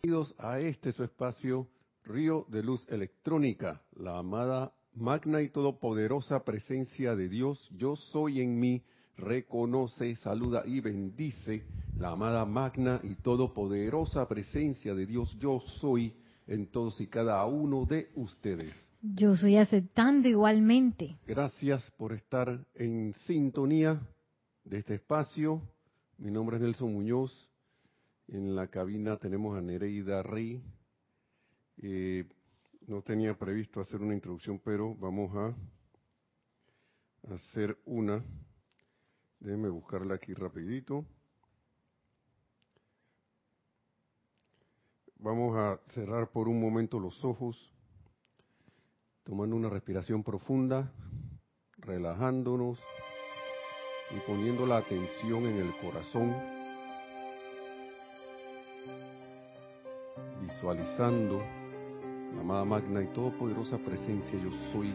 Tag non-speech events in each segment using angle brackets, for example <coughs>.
Bienvenidos a este su espacio, Río de Luz Electrónica, la amada magna y todopoderosa presencia de Dios, yo soy en mí, reconoce, saluda y bendice la amada magna y todopoderosa presencia de Dios, yo soy en todos y cada uno de ustedes. Yo soy aceptando igualmente. Gracias por estar en sintonía de este espacio. Mi nombre es Nelson Muñoz. En la cabina tenemos a Nereida Rey. Eh, no tenía previsto hacer una introducción, pero vamos a hacer una. Déjenme buscarla aquí rapidito. Vamos a cerrar por un momento los ojos, tomando una respiración profunda, relajándonos y poniendo la atención en el corazón, visualizando la amada magna y todopoderosa presencia yo soy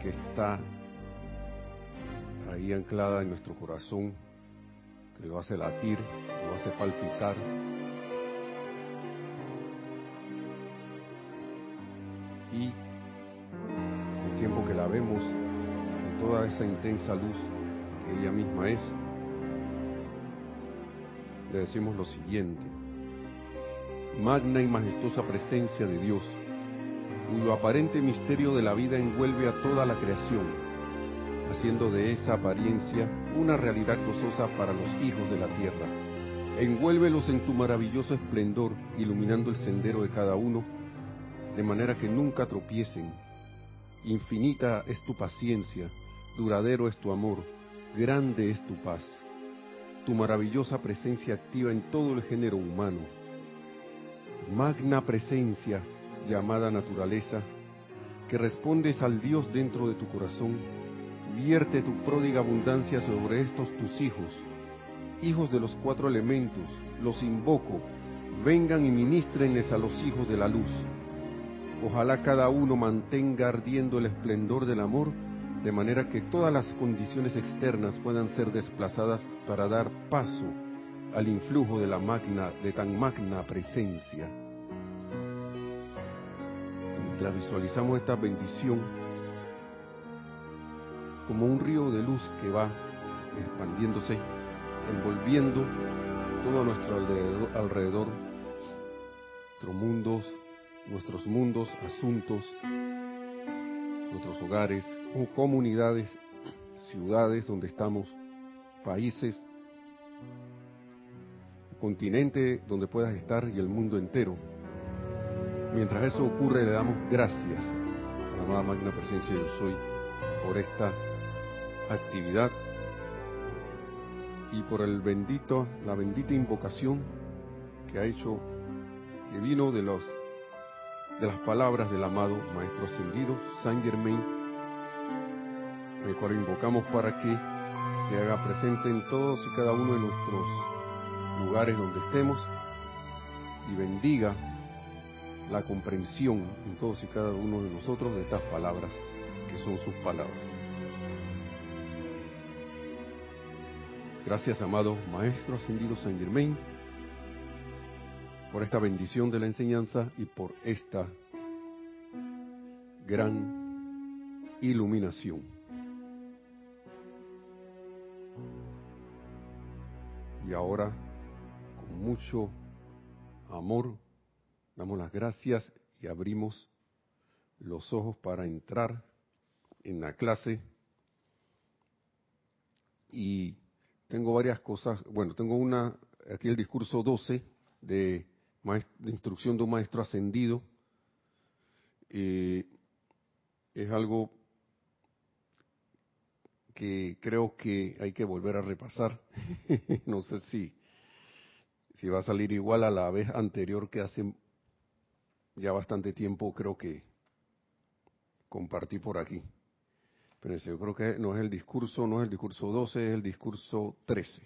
que está ahí anclada en nuestro corazón, que lo hace latir, lo hace palpitar. Y el tiempo que la vemos en toda esa intensa luz que ella misma es, le decimos lo siguiente magna y majestuosa presencia de Dios, cuyo aparente misterio de la vida envuelve a toda la creación, haciendo de esa apariencia una realidad gozosa para los hijos de la tierra. Envuélvelos en tu maravilloso esplendor, iluminando el sendero de cada uno, de manera que nunca tropiecen. Infinita es tu paciencia, duradero es tu amor, grande es tu paz. Tu maravillosa presencia activa en todo el género humano magna presencia llamada naturaleza, que respondes al Dios dentro de tu corazón, vierte tu pródiga abundancia sobre estos tus hijos, hijos de los cuatro elementos, los invoco, vengan y ministrenles a los hijos de la luz. Ojalá cada uno mantenga ardiendo el esplendor del amor, de manera que todas las condiciones externas puedan ser desplazadas para dar paso al influjo de la magna, de tan magna presencia. Visualizamos esta bendición como un río de luz que va expandiéndose, envolviendo todo nuestro alrededor, alrededor nuestros mundos, nuestros mundos, asuntos, nuestros hogares, comunidades, ciudades donde estamos, países, continente donde puedas estar y el mundo entero. Mientras eso ocurre, le damos gracias a la amada magna presencia yo soy por esta actividad y por el bendito, la bendita invocación que ha hecho, que vino de los de las palabras del amado Maestro Ascendido, Saint Germain, el cual invocamos para que se haga presente en todos y cada uno de nuestros lugares donde estemos y bendiga la comprensión en todos y cada uno de nosotros de estas palabras que son sus palabras. Gracias, amado Maestro Ascendido San Germain, por esta bendición de la enseñanza y por esta gran iluminación. Y ahora mucho amor, damos las gracias y abrimos los ojos para entrar en la clase. Y tengo varias cosas, bueno, tengo una, aquí el discurso 12 de, de instrucción de un maestro ascendido. Eh, es algo que creo que hay que volver a repasar. <laughs> no sé si si va a salir igual a la vez anterior que hace ya bastante tiempo creo que compartí por aquí. Pero yo creo que no es el discurso, no es el discurso 12, es el discurso 13.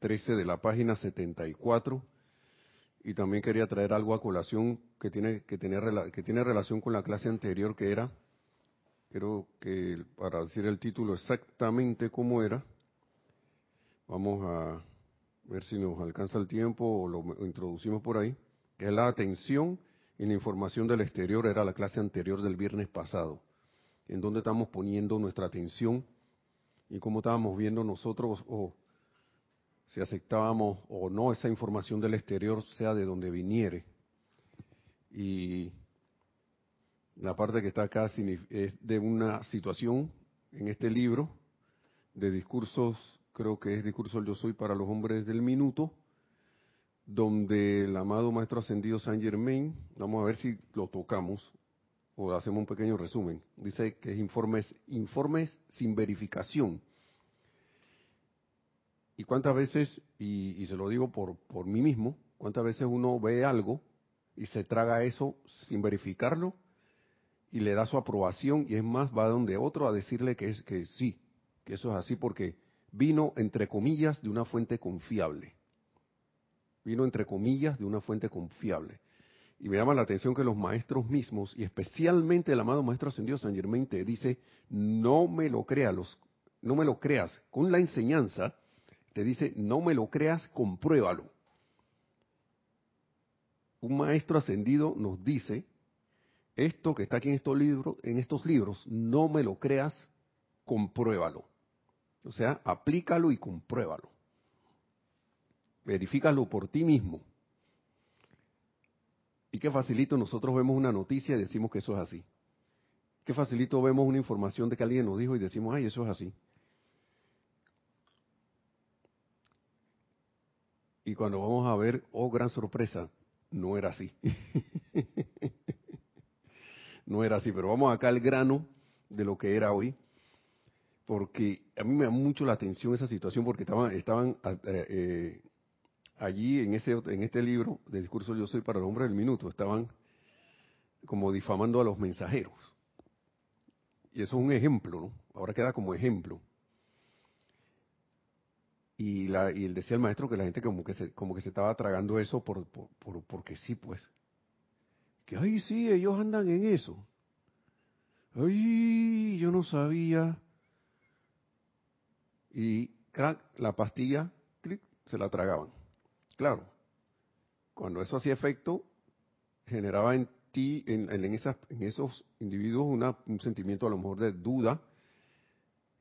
13 de la página 74. Y también quería traer algo a colación que tiene, que, tener, que tiene relación con la clase anterior que era, creo que para decir el título exactamente cómo era, vamos a ver si nos alcanza el tiempo o lo introducimos por ahí, que es la atención y la información del exterior, era la clase anterior del viernes pasado, en donde estamos poniendo nuestra atención y cómo estábamos viendo nosotros o si aceptábamos o no esa información del exterior, sea de donde viniere. Y la parte que está acá es de una situación en este libro de discursos, creo que es discurso Yo Soy para los hombres del minuto, donde el amado Maestro Ascendido Saint Germain, vamos a ver si lo tocamos o hacemos un pequeño resumen, dice que es informes, informes sin verificación. ¿Y cuántas veces, y, se lo digo por, por mí mismo, cuántas veces uno ve algo y se traga eso sin verificarlo y le da su aprobación y es más, va donde otro a decirle que, es, que sí, que eso es así porque vino, entre comillas, de una fuente confiable. Vino, entre comillas, de una fuente confiable. Y me llama la atención que los maestros mismos, y especialmente el amado Maestro Ascendido San Germain, te dice, no me lo creas, no me lo creas. Con la enseñanza, te dice, no me lo creas, compruébalo. Un maestro ascendido nos dice, esto que está aquí en estos libros, en estos libros, no me lo creas, compruébalo. O sea, aplícalo y compruébalo. Verifícalo por ti mismo. Y qué facilito nosotros vemos una noticia y decimos que eso es así. Qué facilito vemos una información de que alguien nos dijo y decimos, ay, eso es así. Y cuando vamos a ver, oh, gran sorpresa, no era así. <laughs> no era así, pero vamos acá al grano de lo que era hoy porque a mí me da mucho la atención esa situación porque estaban, estaban eh, eh, allí en ese en este libro de discurso yo soy para el hombre del minuto estaban como difamando a los mensajeros. Y eso es un ejemplo no ahora queda como ejemplo. Y la él decía el maestro que la gente como que se como que se estaba tragando eso por, por porque sí pues. Que ay sí ellos andan en eso ay yo no sabía y crack, la pastilla, clic, se la tragaban. Claro, cuando eso hacía efecto, generaba en ti, en, en, en esos individuos, un sentimiento a lo mejor de duda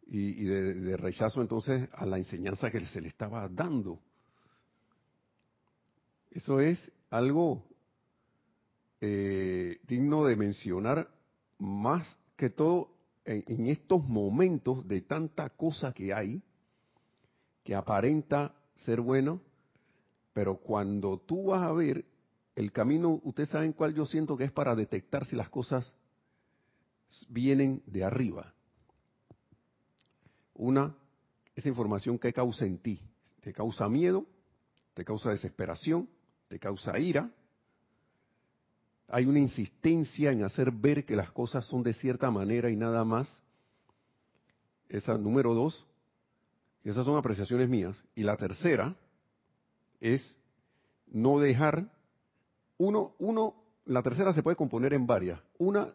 y, de, rechazo entonces a la enseñanza que se le estaba dando. Eso es algo eh, digno de mencionar más que todo en, estos momentos de tanta cosa que hay, que aparenta ser bueno, pero cuando tú vas a ver el camino, ustedes saben cuál yo siento que es para detectar si las cosas vienen de arriba. Una, esa información que causa en ti, te causa miedo, te causa desesperación, te causa ira, hay una insistencia en hacer ver que las cosas son de cierta manera y nada más. Esa número dos, esas son apreciaciones mías. Y la tercera es no dejar, uno, uno, la tercera se puede componer en varias. Una,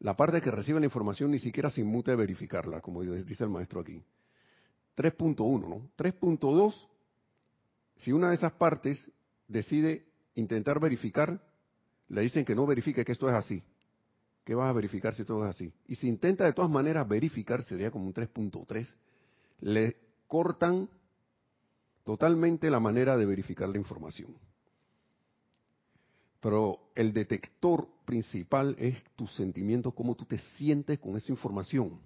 la parte que recibe la información ni siquiera se inmute a verificarla, como dice el maestro aquí. 3.1, ¿no? 3.2, si una de esas partes decide intentar verificar, le dicen que no verifique que esto es así. ¿Qué vas a verificar si todo es así? Y si intenta de todas maneras verificar, sería como un 3.3, le cortan totalmente la manera de verificar la información. Pero el detector principal es tu sentimiento, cómo tú te sientes con esa información.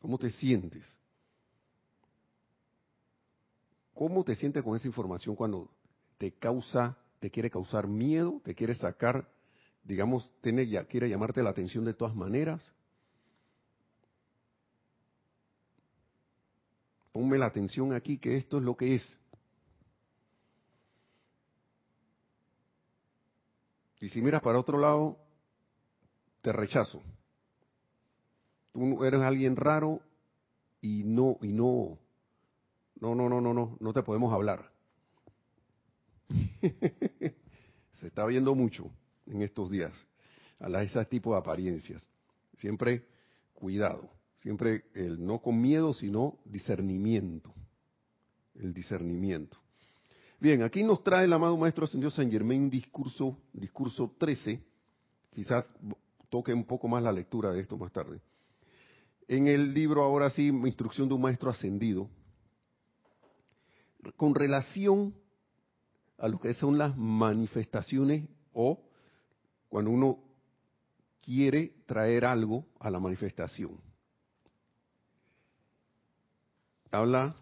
¿Cómo te sientes? ¿Cómo te sientes con esa información cuando te causa te quiere causar miedo, te quiere sacar, digamos, tiene, quiere llamarte la atención de todas maneras. Ponme la atención aquí que esto es lo que es. Y si miras para otro lado, te rechazo. Tú eres alguien raro y no, y no, no, no, no, no, no, no te podemos hablar. <laughs> Se está viendo mucho en estos días a ese tipo de apariencias. Siempre cuidado, siempre el no con miedo, sino discernimiento. el discernimiento. Bien, aquí nos trae el amado Maestro Ascendido San Germain un discurso, discurso 13, quizás toque un poco más la lectura de esto más tarde. En el libro, ahora sí, Instrucción de un Maestro Ascendido, con relación a lo que son las manifestaciones o cuando uno quiere traer algo a la manifestación. Habla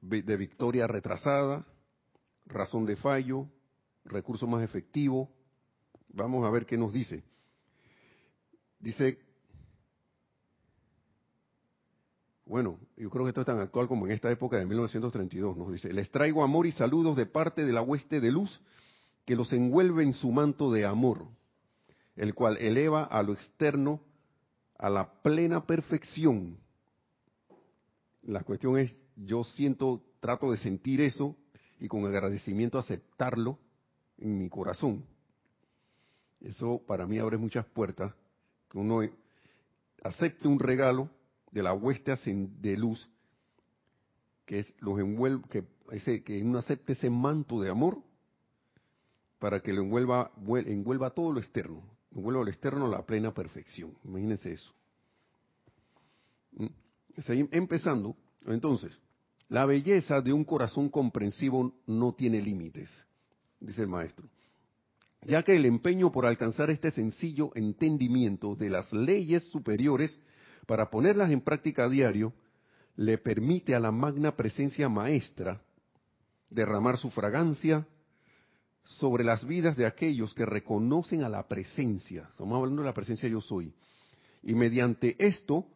de victoria retrasada, razón de fallo, recurso más efectivo. Vamos a ver qué nos dice. Dice, bueno, yo creo que esto es tan actual como en esta época de 1932, nos dice, les traigo amor y saludos de parte de la hueste de luz que los envuelve en su manto de amor, el cual eleva a lo externo a la plena perfección. La cuestión es, yo siento, trato de sentir eso y con agradecimiento aceptarlo en mi corazón. Eso para mí abre muchas puertas, que uno acepte un regalo de la hueste de luz, que es los envuelve, que, que uno acepte ese manto de amor para que lo envuelva, envuelva todo lo externo, envuelva lo externo a la plena perfección. Imagínense eso. Empezando, entonces, la belleza de un corazón comprensivo no tiene límites, dice el maestro, ya que el empeño por alcanzar este sencillo entendimiento de las leyes superiores para ponerlas en práctica a diario, le permite a la magna presencia maestra derramar su fragancia sobre las vidas de aquellos que reconocen a la presencia, estamos hablando de la presencia yo soy, y mediante esto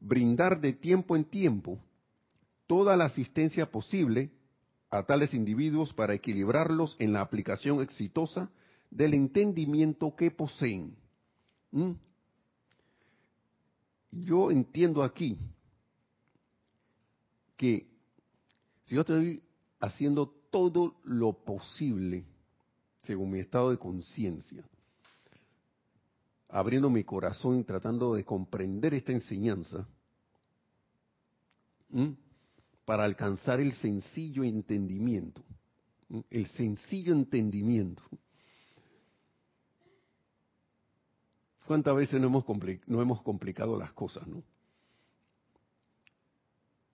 brindar de tiempo en tiempo toda la asistencia posible a tales individuos para equilibrarlos en la aplicación exitosa del entendimiento que poseen. ¿Mm? Yo entiendo aquí que si yo estoy haciendo todo lo posible según mi estado de conciencia, abriendo mi corazón y tratando de comprender esta enseñanza, para alcanzar el sencillo entendimiento. El sencillo entendimiento. ¿Cuántas veces no hemos, no hemos complicado las cosas, no?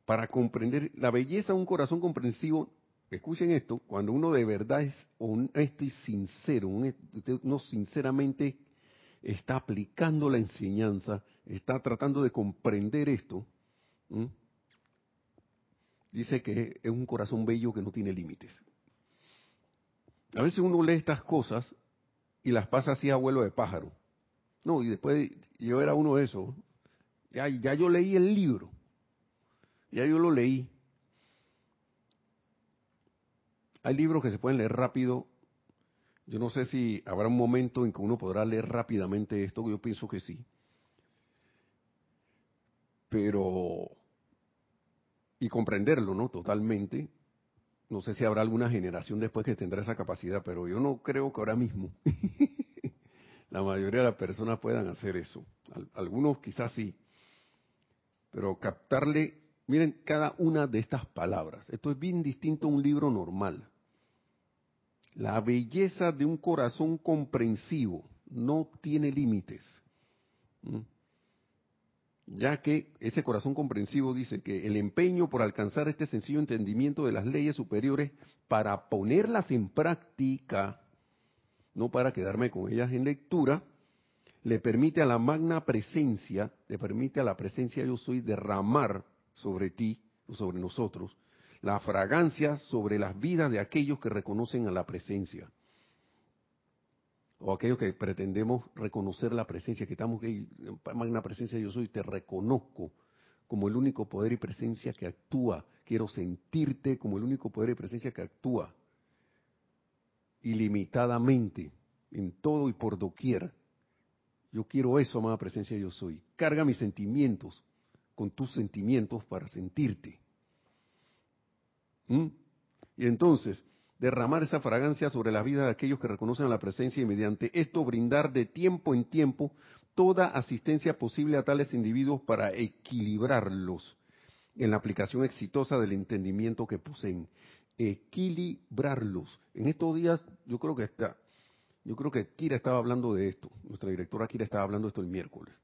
Para comprender la belleza de un corazón comprensivo, escuchen esto, cuando uno de verdad es honesto y sincero, uno sinceramente está aplicando la enseñanza, está tratando de comprender esto, dice que es un corazón bello que no tiene límites. A veces uno lee estas cosas y las pasa así a vuelo de pájaro. No, y después yo era uno de esos. Ya, ya yo leí el libro. Ya yo lo leí. Hay libros que se pueden leer rápido. Yo no sé si habrá un momento en que uno podrá leer rápidamente esto, yo pienso que sí. Pero y comprenderlo, ¿no? Totalmente. No sé si habrá alguna generación después que tendrá esa capacidad, pero yo no creo que ahora mismo <laughs> la mayoría de las personas puedan hacer eso. Algunos quizás sí, pero captarle, miren cada una de estas palabras. Esto es bien distinto a un libro normal. La belleza de un corazón comprensivo no tiene límites. Ya que ese corazón comprensivo dice que el empeño por alcanzar este sencillo entendimiento de las leyes superiores para ponerlas en práctica, no para quedarme con ellas en lectura, le permite a la magna presencia, le permite a la presencia yo soy derramar sobre ti o sobre nosotros la fragancia sobre las vidas de aquellos que reconocen a la presencia o aquellos que pretendemos reconocer la presencia, que estamos en magna presencia yo soy, te reconozco como el único poder y presencia que actúa. Quiero sentirte como el único poder y presencia que actúa ilimitadamente en todo y por doquier. Yo quiero eso, amada presencia yo soy. Carga mis sentimientos con tus sentimientos para sentirte. ¿Mm? Y entonces, derramar esa fragancia sobre la vida de aquellos que reconocen la presencia y mediante esto brindar de tiempo en tiempo toda asistencia posible a tales individuos para equilibrarlos en la aplicación exitosa del entendimiento que poseen. Equilibrarlos. En estos días, yo creo que está, yo creo que Kira estaba hablando de esto. Nuestra directora Kira estaba hablando de esto el miércoles.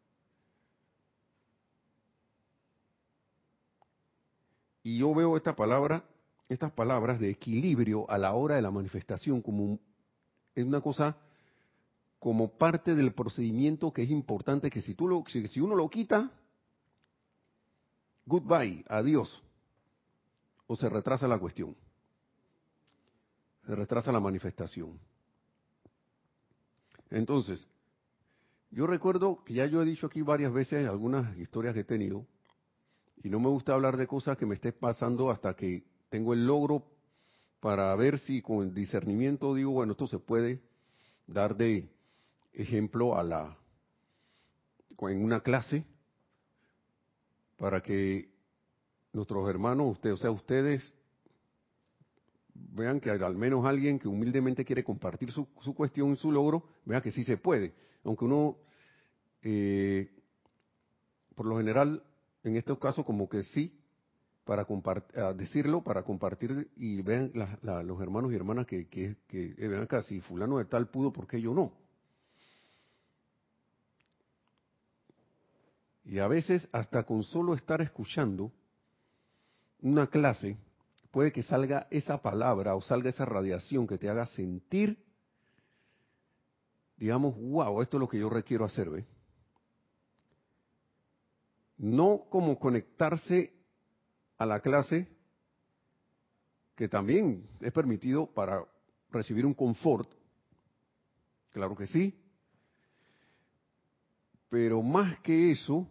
Y yo veo esta palabra, estas palabras de equilibrio a la hora de la manifestación como es una cosa como parte del procedimiento que es importante que si tú lo si uno lo quita goodbye, adiós. O se retrasa la cuestión. Se retrasa la manifestación. Entonces, yo recuerdo que ya yo he dicho aquí varias veces algunas historias que he tenido, y no me gusta hablar de cosas que me esté pasando hasta que tengo el logro para ver si con el discernimiento digo, bueno, esto se puede dar de ejemplo a la en una clase para que nuestros hermanos, ustedes, o sea, ustedes vean que al menos alguien que humildemente quiere compartir su, su cuestión y su logro, vea que sí se puede. Aunque uno, eh, por lo general, en estos casos como que sí, para decirlo, para compartir y vean los hermanos y hermanas que, que, que eh, vean acá, si fulano de tal pudo, ¿por qué yo no? Y a veces hasta con solo estar escuchando una clase, puede que salga esa palabra o salga esa radiación que te haga sentir, digamos, wow, esto es lo que yo requiero hacer, ¿ve? No como conectarse a la clase, que también es permitido para recibir un confort, claro que sí, pero más que eso,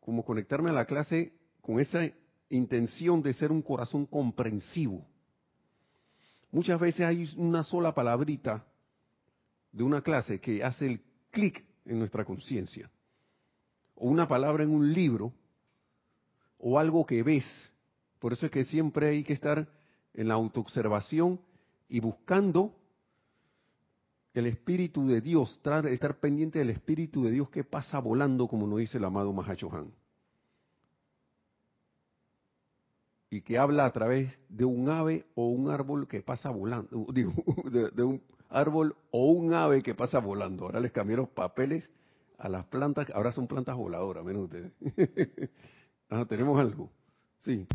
como conectarme a la clase con esa intención de ser un corazón comprensivo. Muchas veces hay una sola palabrita de una clase que hace el clic en nuestra conciencia. O una palabra en un libro, o algo que ves. Por eso es que siempre hay que estar en la autoobservación y buscando el Espíritu de Dios, estar pendiente del Espíritu de Dios que pasa volando, como nos dice el amado Mahachohan. Y que habla a través de un ave o un árbol que pasa volando, <laughs> de, un árbol o un ave que pasa volando. Ahora les cambié los papeles a las plantas, ahora son plantas voladoras, menos ustedes. <laughs> ah, tenemos algo. Sí.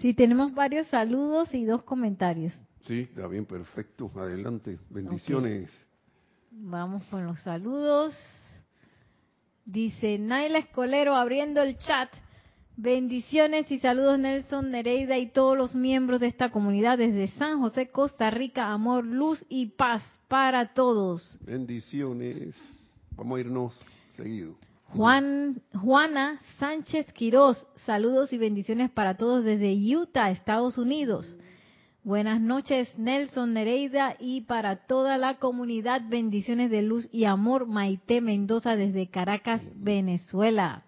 Sí, tenemos varios saludos y dos comentarios. Sí, está bien, perfecto. Adelante. Bendiciones. Vamos con los saludos. Dice Naila Escolero abriendo el chat. Bendiciones y saludos Nelson Nereida y todos los miembros de esta comunidad desde San José, Costa Rica. Amor, luz y paz para todos. Bendiciones. Vamos a irnos seguido. Juan, Juana Sánchez Quirós, saludos y bendiciones para todos desde Utah, Estados Unidos. Buenas noches, Nelson Nereida, y para toda la comunidad, bendiciones de luz y amor. Maite Mendoza desde Caracas, Venezuela.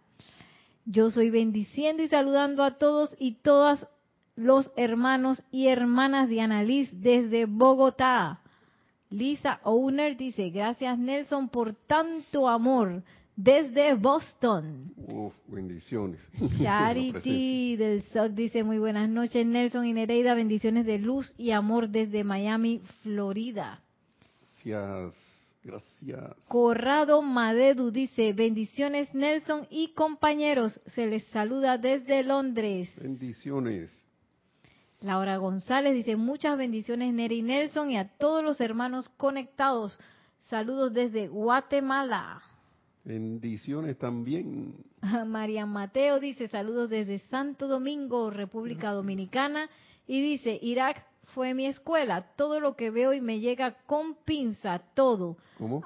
Yo soy bendiciendo y saludando a todos y todas los hermanos y hermanas de Annalise desde Bogotá. Lisa Owner dice, gracias Nelson por tanto amor desde Boston. Uf, bendiciones. <laughs> Charity del SOC dice muy buenas noches, Nelson y Nereida, bendiciones de luz y amor desde Miami, Florida. Gracias, gracias. Corrado Madedu dice, bendiciones Nelson y compañeros, se les saluda desde Londres. Bendiciones. Laura González dice, muchas bendiciones Neri y Nelson y a todos los hermanos conectados. Saludos desde Guatemala. Bendiciones también. <laughs> María Mateo dice saludos desde Santo Domingo, República Dominicana. Y dice, Irak fue mi escuela. Todo lo que veo y me llega con pinza, todo. ¿Cómo?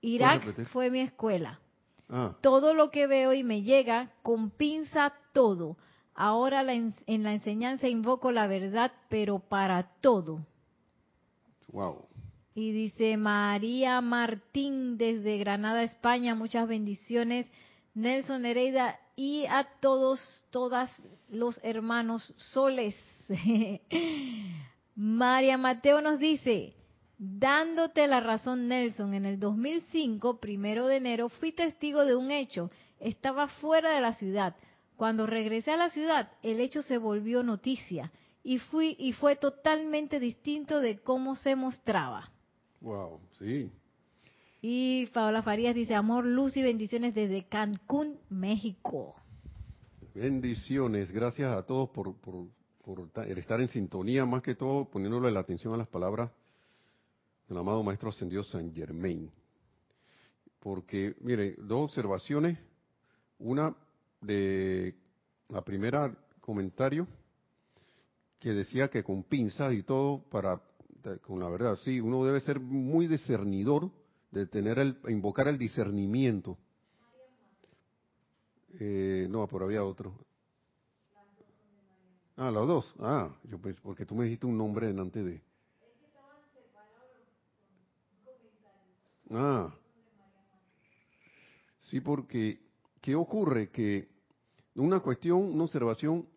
Irak fue mi escuela. Ah. Todo lo que veo y me llega con pinza, todo. Ahora en la enseñanza invoco la verdad, pero para todo. Wow. Y dice María Martín desde Granada, España, muchas bendiciones. Nelson Nereida y a todos, todas los hermanos soles. <laughs> María Mateo nos dice, dándote la razón Nelson, en el 2005, primero de enero, fui testigo de un hecho. Estaba fuera de la ciudad. Cuando regresé a la ciudad, el hecho se volvió noticia y fui y fue totalmente distinto de cómo se mostraba. Wow, sí. Y Paola Farías dice, amor, luz y bendiciones desde Cancún, México. Bendiciones, gracias a todos por, por, estar en sintonía, más que todo poniéndole la atención a las palabras del amado Maestro Ascendido San Germain. Porque, mire, dos observaciones. Una de la primera comentario que decía que con pinzas y todo para con la verdad, sí, uno debe ser muy discernidor de tener el invocar el discernimiento. Eh, no, pero había otro. Ah, los dos. Ah, yo pues porque tú me dijiste un nombre delante de. Ah. Sí, porque ¿qué ocurre? Que una cuestión, una observación,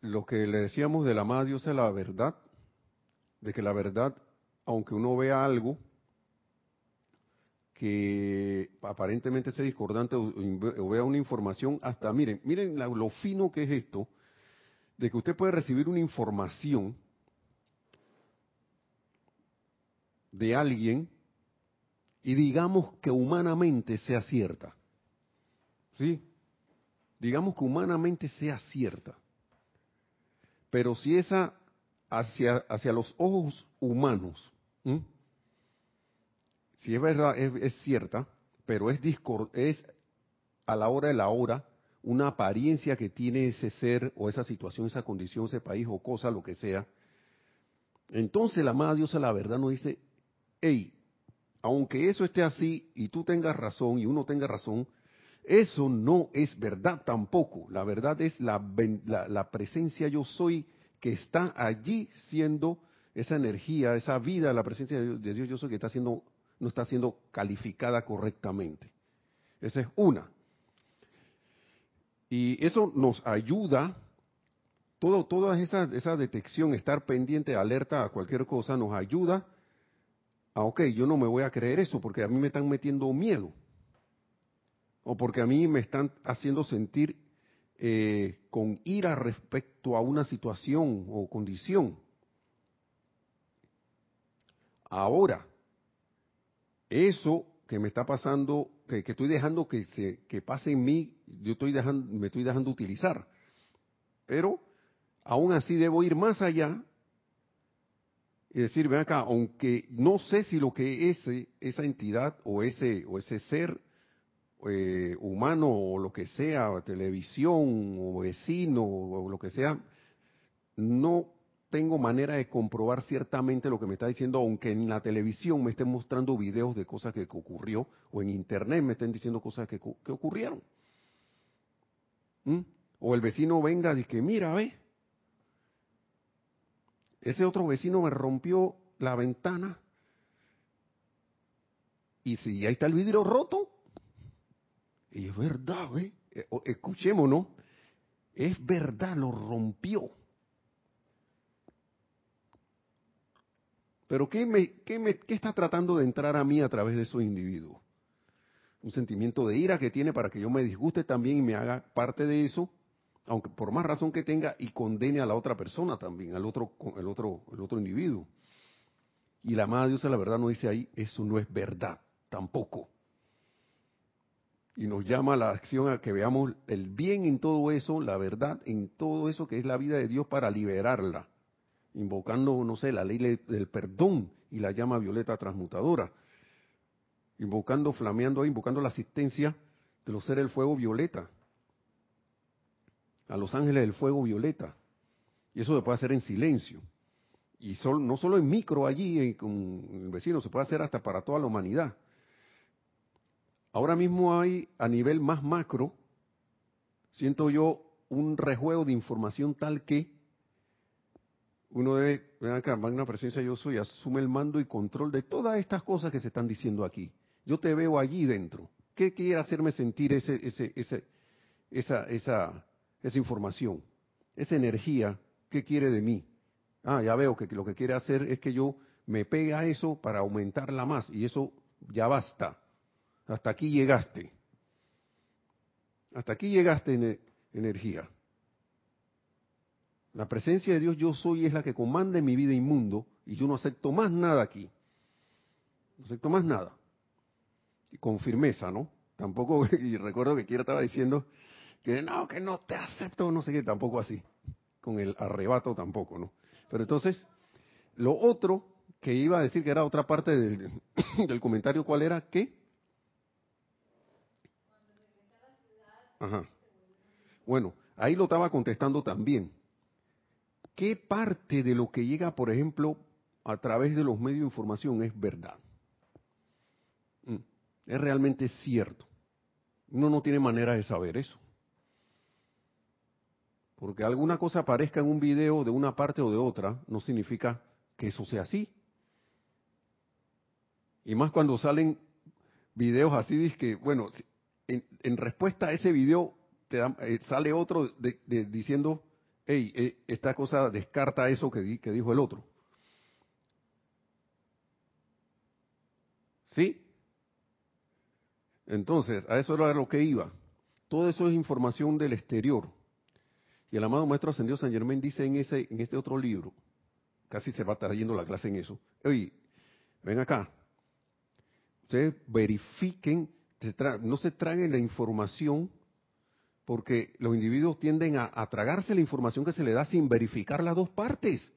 lo que le decíamos de la amada Dios es la verdad, de que la verdad, aunque uno vea algo que aparentemente sea discordante o, vea una información, hasta miren, miren lo fino que es esto, de que usted puede recibir una información de alguien y digamos que humanamente sea cierta. ¿Sí? Digamos que humanamente sea cierta. Pero si esa hacia, hacia los ojos humanos, si es verdad, es, cierta, pero es, es a la hora de la hora una apariencia que tiene ese ser o esa situación, esa condición, ese país o cosa, lo que sea, entonces la amada Dios a la verdad nos dice, hey, aunque eso esté así y tú tengas razón y uno tenga razón, eso no es verdad tampoco. La verdad es la, la, presencia yo soy que está allí siendo esa energía, esa vida, la presencia de Dios, yo soy que está siendo, no está siendo calificada correctamente. Esa es una. Y eso nos ayuda, todo, toda esa, esa detección, estar pendiente, alerta a cualquier cosa, nos ayuda ah, ok, yo no me voy a creer eso porque a mí me están metiendo miedo. O porque a mí me están haciendo sentir eh, con ira respecto a una situación o condición. Ahora, eso que me está pasando, que, estoy dejando que, se, que pase en mí, yo estoy dejando, me estoy dejando utilizar. Pero aún así debo ir más allá y decir, ven acá, aunque no sé si lo que es esa entidad o ese, o ese ser eh, humano o lo que sea, televisión o vecino o lo que sea, no tengo manera de comprobar ciertamente lo que me está diciendo, aunque en la televisión me estén mostrando videos de cosas que, ocurrió, o en internet me estén diciendo cosas que, ocurrieron. ¿Mm? O el vecino venga y que, mira, ve, ese otro vecino me rompió la ventana. Y si ahí está el vidrio roto, y es verdad, ¿eh? eh escuchémonos, es verdad, lo rompió. Pero ¿qué, me, qué, me, ¿qué está tratando de entrar a mí a través de esos individuos? Un sentimiento de ira que tiene para que yo me disguste también y me haga parte de eso aunque por más razón que tenga, y condene a la otra persona también, al otro, el otro, el otro individuo. Y la amada Dios, la verdad, nos dice ahí, eso no es verdad, tampoco. Y nos llama a la acción a que veamos el bien en todo eso, la verdad en todo eso que es la vida de Dios para liberarla, invocando, no sé, la ley del perdón y la llama violeta transmutadora, invocando, flameando, invocando la asistencia de los seres del fuego violeta, a los ángeles del fuego violeta. Y eso se puede hacer en silencio. Y no solo en micro allí eh, con el vecino, se puede hacer hasta para toda la humanidad. Ahora mismo hay a nivel más macro, siento yo, un rejuego de información tal que uno debe, ven acá, magna presencia yo soy, asume el mando y control de todas estas cosas que se están diciendo aquí. Yo te veo allí dentro. ¿Qué quiere hacerme sentir ese, ese, ese, esa, esa, esa información, esa energía, ¿qué quiere de mí? Ah, ya veo que lo que quiere hacer es que yo me pegue a eso para aumentarla más y eso ya basta. Hasta aquí llegaste. Hasta aquí llegaste energía. La presencia de Dios yo soy es la que comanda en mi vida inmundo y yo no acepto más nada aquí. No acepto más nada. Y con firmeza, ¿no? Tampoco, <laughs> y recuerdo que Kira estaba diciendo que no, que no te acepto, no sé qué, tampoco así. Con el arrebato tampoco, ¿no? Pero entonces, lo otro que iba a decir que era otra parte del, <coughs> del comentario, ¿cuál era? ¿Qué? Ajá. Bueno, ahí lo estaba contestando también. ¿Qué parte de lo que llega, por ejemplo, a través de los medios de información es verdad? Mm, es realmente cierto. Uno no tiene manera de saber eso. Porque alguna cosa aparezca en un video de una parte o de otra, no significa que eso sea así. Y más cuando salen videos así, que, bueno, en, respuesta a ese video te eh, sale otro diciendo, hey, eh, esta cosa descarta eso que, que dijo el otro. ¿Sí? Entonces, a eso era lo que iba. Todo eso es información del exterior. Y el amado Maestro Ascendido San Germán dice en, ese, en este otro libro, casi se va trayendo la clase en eso, oye, ven acá, ustedes verifiquen no se traguen la información porque los individuos tienden a, tragarse la información que se le da sin verificar las dos partes.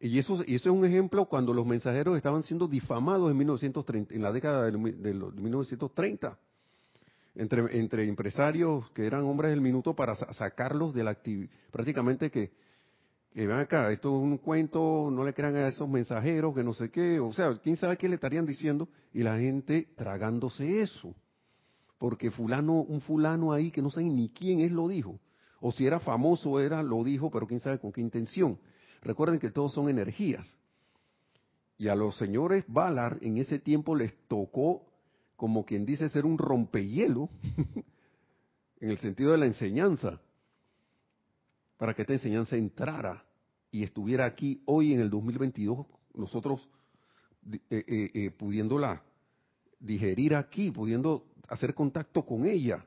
Y eso, y eso es un ejemplo cuando los mensajeros estaban siendo difamados en, 1930, en la década de, 1930, entre, entre empresarios que eran hombres del minuto para sacarlos de la actividad, prácticamente que, que ven acá, esto es un cuento, no le crean a esos mensajeros, que no sé qué, o sea, quién sabe qué le estarían diciendo, y la gente tragándose eso porque fulano, un fulano ahí que no saben ni quién es lo dijo. O si era famoso era, lo dijo, pero quién sabe con qué intención. Recuerden que todos son energías. Y a los señores Valar en ese tiempo les tocó, como quien dice, ser un rompehielo, <laughs> en el sentido de la enseñanza, para que esta enseñanza entrara y estuviera aquí hoy en el 2022, nosotros eh, eh, eh, pudiéndola digerir aquí, pudiendo hacer contacto con ella.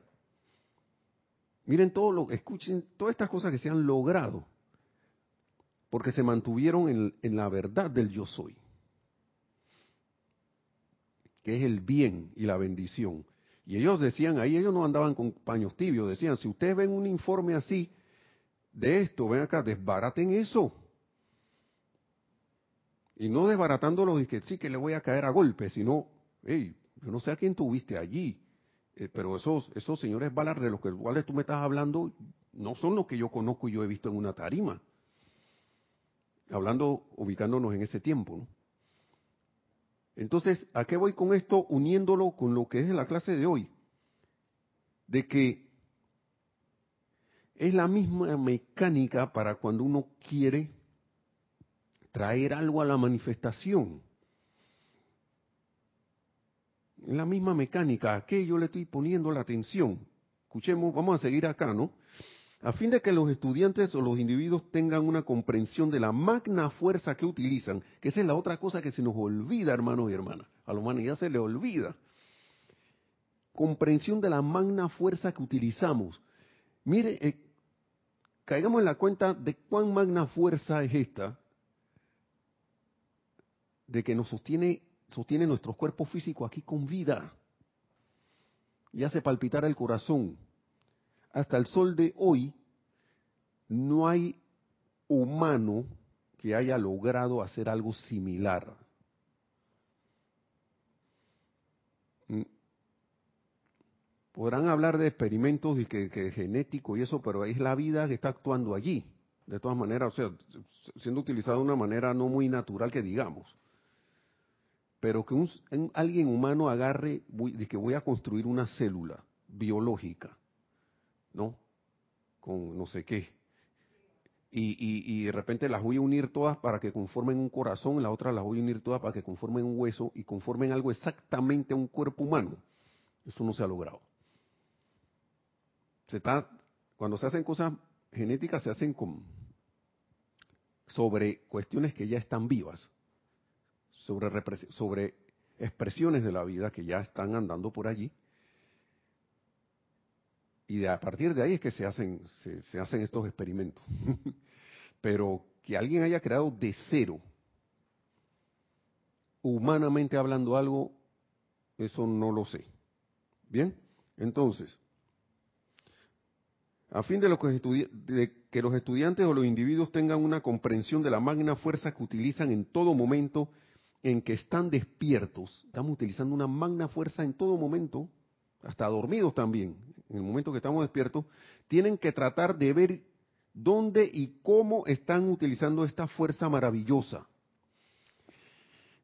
Miren todo lo, escuchen todas estas cosas que se han logrado, porque se mantuvieron en, en la verdad del yo soy, que es el bien y la bendición. Y ellos decían, ahí ellos no andaban con paños tibios, decían, si ustedes ven un informe así de esto, ven acá, desbaraten eso. Y no desbaratándolo y que sí que le voy a caer a golpe, sino, hey, yo no sé a quién tuviste allí, eh, pero esos, esos señores balas de los cuales tú me estás hablando no son los que yo conozco y yo he visto en una tarima. Hablando, ubicándonos en ese tiempo. Entonces, ¿a qué voy con esto? Uniéndolo con lo que es la clase de hoy. De que es la misma mecánica para cuando uno quiere traer algo a la manifestación. Es la misma mecánica, a qué yo le estoy poniendo la atención. Escuchemos, vamos a seguir acá, ¿no? A fin de que los estudiantes o los individuos tengan una comprensión de la magna fuerza que utilizan, que esa es la otra cosa que se nos olvida, hermanos y hermanas. A la humanidad se le olvida. Comprensión de la magna fuerza que utilizamos. Mire, eh, caigamos en la cuenta de cuán magna fuerza es esta, de que nos sostiene sostiene nuestro cuerpo físico aquí con vida y hace palpitar el corazón. Hasta el sol de hoy no hay humano que haya logrado hacer algo similar. Podrán hablar de experimentos y que, genético y eso, pero es la vida que está actuando allí. De todas maneras, o sea, siendo utilizado de una manera no muy natural que digamos pero que un, alguien humano agarre de que voy a construir una célula biológica, ¿no? Con no sé qué. Y, y, de repente las voy a unir todas para que conformen un corazón, la otra las voy a unir todas para que conformen un hueso y conformen algo exactamente a un cuerpo humano. Eso no se ha logrado. Cuando se hacen cosas genéticas se hacen sobre cuestiones que ya están vivas sobre, expresiones de la vida que ya están andando por allí. Y a partir de ahí es que se hacen estos experimentos. <laughs> Pero que alguien haya creado de cero, humanamente hablando algo, eso no lo sé. Bien, entonces, a fin de, que, los estudiantes o los individuos tengan una comprensión de la magna fuerza que utilizan en todo momento en que están despiertos, estamos utilizando una magna fuerza en todo momento, hasta dormidos también, en el momento que estamos despiertos, tienen que tratar de ver dónde y cómo están utilizando esta fuerza maravillosa.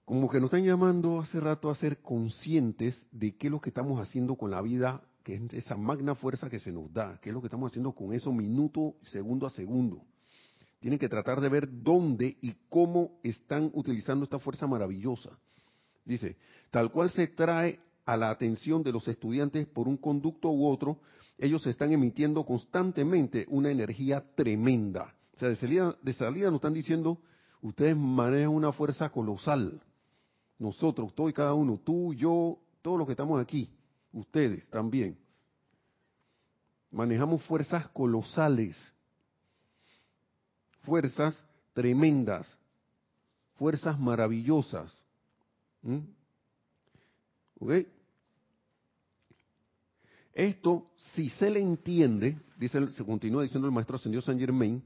Como que nos están llamando hace rato a ser conscientes de qué es lo que estamos haciendo con la vida que es esa magna fuerza que se nos da, qué es lo que estamos haciendo con eso minuto, segundo a segundo. Tienen que tratar de ver dónde y cómo están utilizando esta fuerza maravillosa. Dice, tal cual se trae a la atención de los estudiantes por un conducto u otro, ellos están emitiendo constantemente una energía tremenda. O sea, de salida, de salida nos están diciendo, ustedes manejan una fuerza colosal. Nosotros, todo y cada uno, tú, yo, todos los que estamos aquí, ustedes también. Manejamos fuerzas colosales, fuerzas tremendas, fuerzas maravillosas. ¿Ok? Esto, si se le entiende, dice, se continúa diciendo el maestro ascendido San Germain,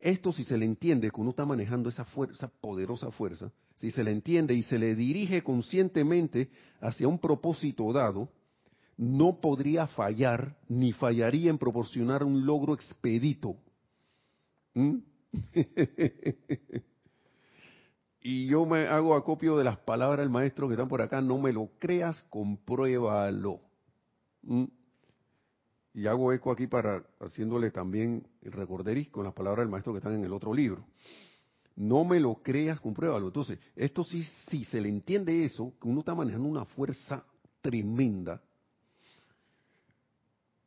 esto si se le entiende que uno está manejando esa fuerza, poderosa fuerza, si se le entiende y se le dirige conscientemente hacia un propósito dado, no podría fallar ni fallaría en proporcionar un logro expedito. ¿Mm? <laughs> y yo me hago acopio de las palabras del maestro que están por acá, no me lo creas, compruébalo. ¿Mm? Y hago eco aquí para haciéndole también el recorderis con las palabras del maestro que están en el otro libro. No me lo creas, compruébalo. Entonces, esto sí, si se le entiende eso, que uno está manejando una fuerza tremenda,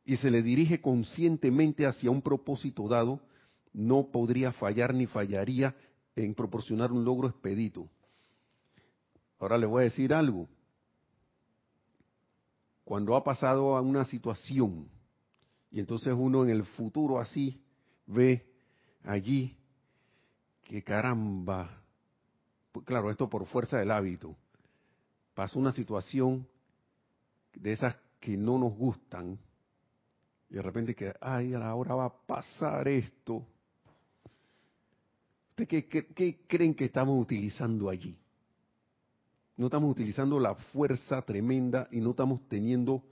y se le dirige conscientemente hacia un propósito dado, no podría fallar ni fallaría en proporcionar un logro expedito. Ahora le voy a decir algo. Cuando ha pasado a una situación y entonces uno en el futuro así ve allí que caramba, pues claro, esto por fuerza del hábito, pasó una situación de esas que no nos gustan, y de repente que, ay, ahora va a pasar esto. ¿Ustedes qué, creen que estamos utilizando allí? No estamos utilizando la fuerza tremenda y no estamos teniendo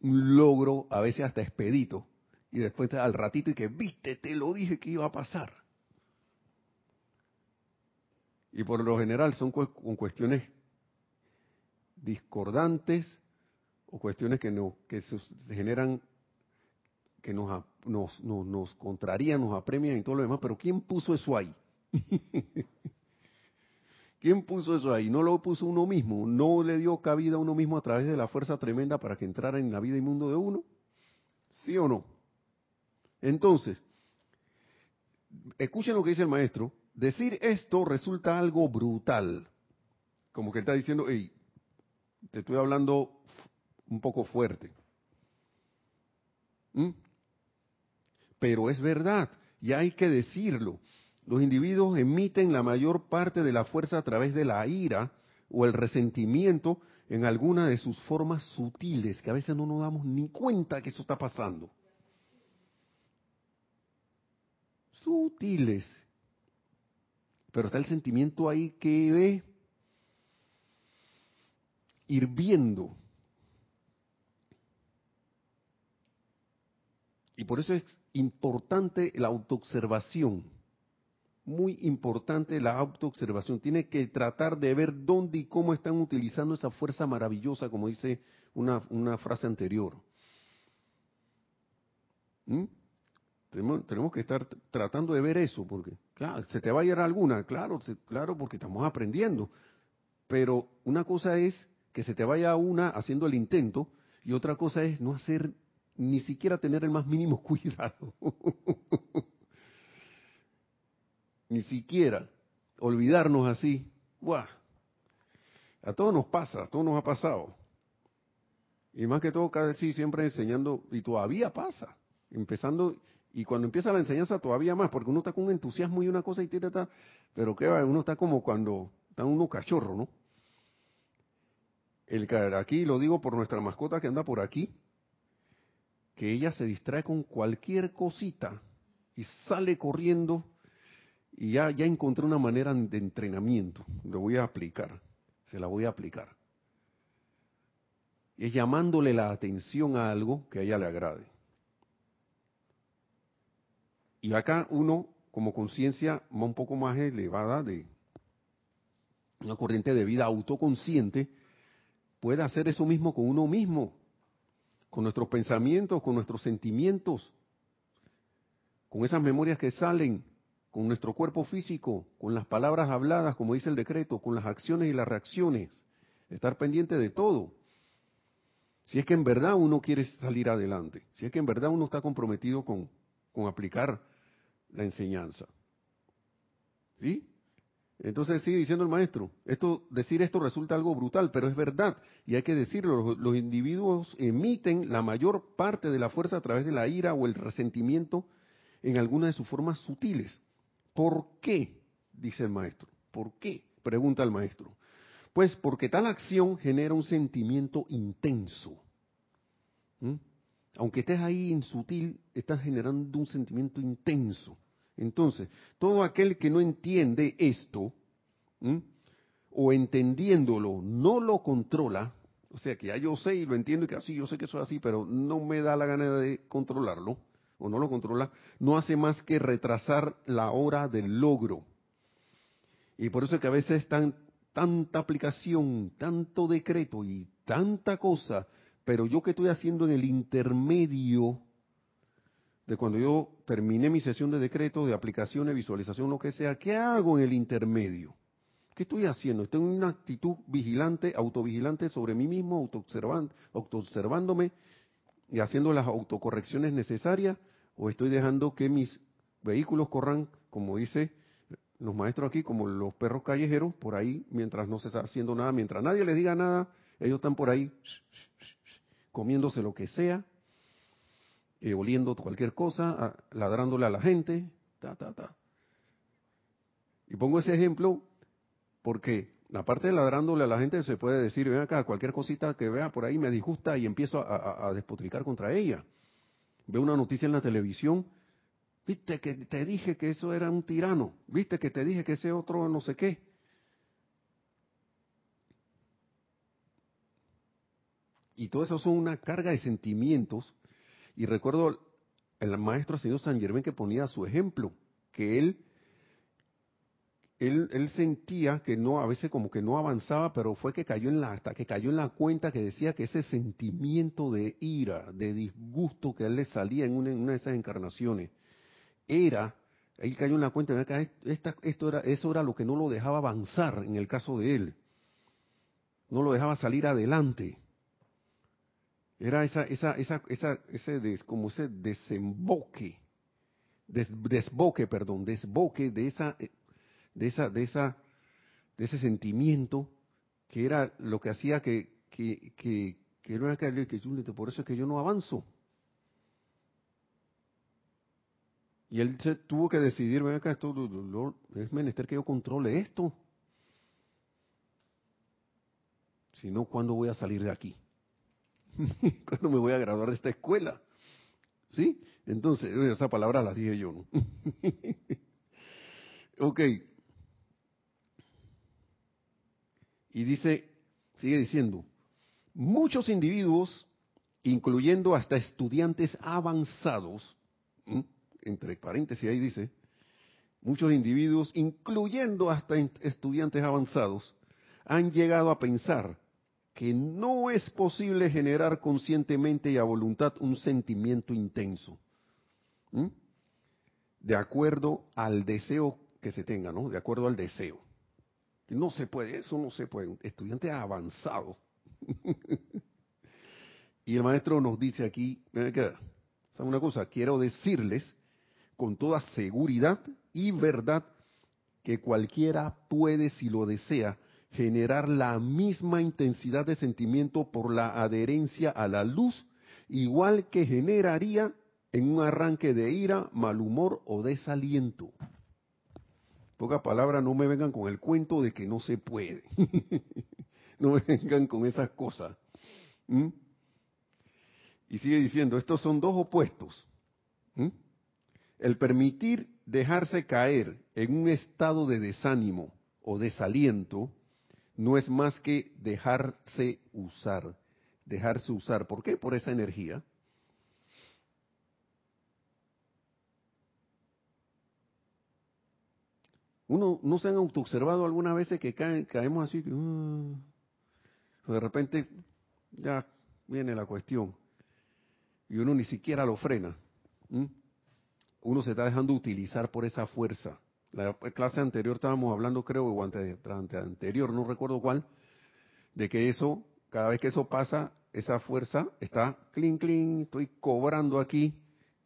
un logro, a veces hasta expedito. Y después al ratito y que, viste, te lo dije que iba a pasar. Y por lo general son con cuestiones discordantes o cuestiones que, no, que se generan que nos, nos, nos, contrarían, nos apremian y todo lo demás, pero ¿quién puso eso ahí? <laughs> ¿Quién puso eso ahí? No lo puso uno mismo, no le dio cabida a uno mismo a través de la fuerza tremenda para que entrara en la vida y mundo de uno. ¿Sí o no? Entonces, escuchen lo que dice el maestro. Decir esto resulta algo brutal. Como que está diciendo, hey, te estoy hablando un poco fuerte. ¿Mm? Pero es verdad, y hay que decirlo. Los individuos emiten la mayor parte de la fuerza a través de la ira o el resentimiento en alguna de sus formas sutiles, que a veces no nos damos ni cuenta que eso está pasando. Sutiles. Pero está el sentimiento ahí que ve hirviendo Y por eso es importante la autoobservación. Muy importante la autoobservación. Tiene que tratar de ver dónde y cómo están utilizando esa fuerza maravillosa, como dice una, frase anterior. ¿Mm? Tenemos, que estar tratando de ver eso, porque, claro, se te va a ir alguna, claro, claro, porque estamos aprendiendo. Pero una cosa es que se te vaya una haciendo el intento y otra cosa es no hacer ni siquiera tener el más mínimo <laughs> cuidado. ni siquiera olvidarnos así. Buah. A todos nos pasa, a todos nos ha pasado. Y más que todo, cada sí, siempre enseñando, y todavía pasa, empezando, y cuando empieza la enseñanza todavía más, porque uno está con entusiasmo y una cosa y tira, pero que uno está como cuando está uno cachorro, ¿no? El aquí lo digo por nuestra mascota que anda por aquí, que ella se distrae con cualquier cosita y sale corriendo y ya, ya encontré una manera de entrenamiento, lo voy a aplicar, se la voy a aplicar. Es llamándole la atención a algo que a ella le agrade. Y acá uno, como conciencia un poco más elevada de una corriente de vida autoconsciente, puede hacer eso mismo con uno mismo, con nuestros pensamientos, con nuestros sentimientos, con esas memorias que salen, con nuestro cuerpo físico, con las palabras habladas, como dice el decreto, con las acciones y las reacciones, estar pendiente de todo. Si es que en verdad uno quiere salir adelante, si es que en verdad uno está comprometido con, con aplicar la enseñanza. ¿Sí? Entonces sigue diciendo el maestro, esto, decir esto resulta algo brutal, pero es verdad, y hay que decirlo, los, individuos emiten la mayor parte de la fuerza a través de la ira o el resentimiento en alguna de sus formas sutiles. ¿Por qué? dice el maestro. ¿Por qué? pregunta el maestro. Pues porque tal acción genera un sentimiento intenso. ¿Mm? Aunque estés ahí en sutil, estás generando un sentimiento intenso. Entonces, todo aquel que no entiende esto, o entendiéndolo, no lo controla, o sea que ya yo sé y lo entiendo y que así, yo sé que eso es así, pero no me da la gana de controlarlo, o no lo controla, no hace más que retrasar la hora del logro. Y por eso es que a veces tan, tanta aplicación, tanto decreto y tanta cosa, pero yo que estoy haciendo en el intermedio de cuando yo terminé mi sesión de decreto, de aplicación, de visualización, lo que sea, ¿qué hago en el intermedio? ¿Qué estoy haciendo? ¿Estoy en una actitud vigilante, autovigilante sobre mí mismo, autoobservándome y haciendo las autocorrecciones necesarias? ¿O estoy dejando que mis vehículos corran, como dice los maestros aquí, como los perros callejeros, por ahí, mientras no se está haciendo nada, mientras nadie les diga nada, ellos están por ahí comiéndose lo que sea, eh, oliendo cualquier cosa, ladrándole a la gente, ta, ta, ta. Y pongo ese ejemplo porque, aparte de ladrándole a la gente, se puede decir, ven acá, cualquier cosita que vea por ahí me disgusta y empiezo a, a despotricar contra ella. Veo una noticia en la televisión, viste que te dije que eso era un tirano, viste que te dije que ese otro no sé qué. Y todo eso son una carga de sentimientos y recuerdo el maestro señor San Germán que ponía su ejemplo, que él, él, sentía que no, a veces como que no avanzaba, pero fue que cayó en la, hasta que cayó en la cuenta que decía que ese sentimiento de ira, de disgusto que él le salía en una, de esas encarnaciones, era, él cayó en la cuenta de que esta, esto era, eso era lo que no lo dejaba avanzar en el caso de él. No lo dejaba salir adelante. Era esa, esa, esa, esa, ese des, como ese desemboque, desboque, perdón, desboque de esa, de esa, de esa, de ese sentimiento que era lo que hacía que, que, que, que no era que, por eso es que yo no avanzo. Y él se tuvo que decidir, ven acá, esto es menester que yo controle esto. Si no, ¿cuándo voy a salir de aquí? <laughs> cuando me voy a graduar de esta escuela? ¿Sí? Entonces, esa palabra la dije yo, ¿no? <laughs> ok. Y dice, sigue diciendo, muchos individuos, incluyendo hasta estudiantes avanzados, entre paréntesis ahí dice, muchos individuos, incluyendo hasta estudiantes avanzados, han llegado a pensar que no es posible generar conscientemente y a voluntad un sentimiento intenso, de acuerdo al deseo que se tenga, ¿no? De acuerdo al deseo. No se puede, eso no se puede. Estudiante avanzado. <laughs> y el maestro nos dice aquí, ¿sabe una cosa? Quiero decirles con toda seguridad y verdad que cualquiera puede, si lo desea, generar la misma intensidad de sentimiento por la adherencia a la luz, igual que generaría en un arranque de ira, mal humor o desaliento. Poca palabra, no me vengan con el cuento de que no se puede. <laughs> no me vengan con esas cosas. ¿Mm? Y sigue diciendo, estos son dos opuestos. ¿Mm? El permitir dejarse caer en un estado de desánimo o desaliento no es más que dejarse usar, dejarse usar. ¿Por qué? Por esa energía. Uno no se han autoobservado algunas veces que caemos así, uh, de repente ya viene la cuestión y uno ni siquiera lo frena. Uno se está dejando utilizar por esa fuerza. La clase anterior estábamos hablando, creo, o ante, anterior, no recuerdo cuál, de que eso, cada vez que eso pasa, esa fuerza está clean, clean, estoy cobrando aquí.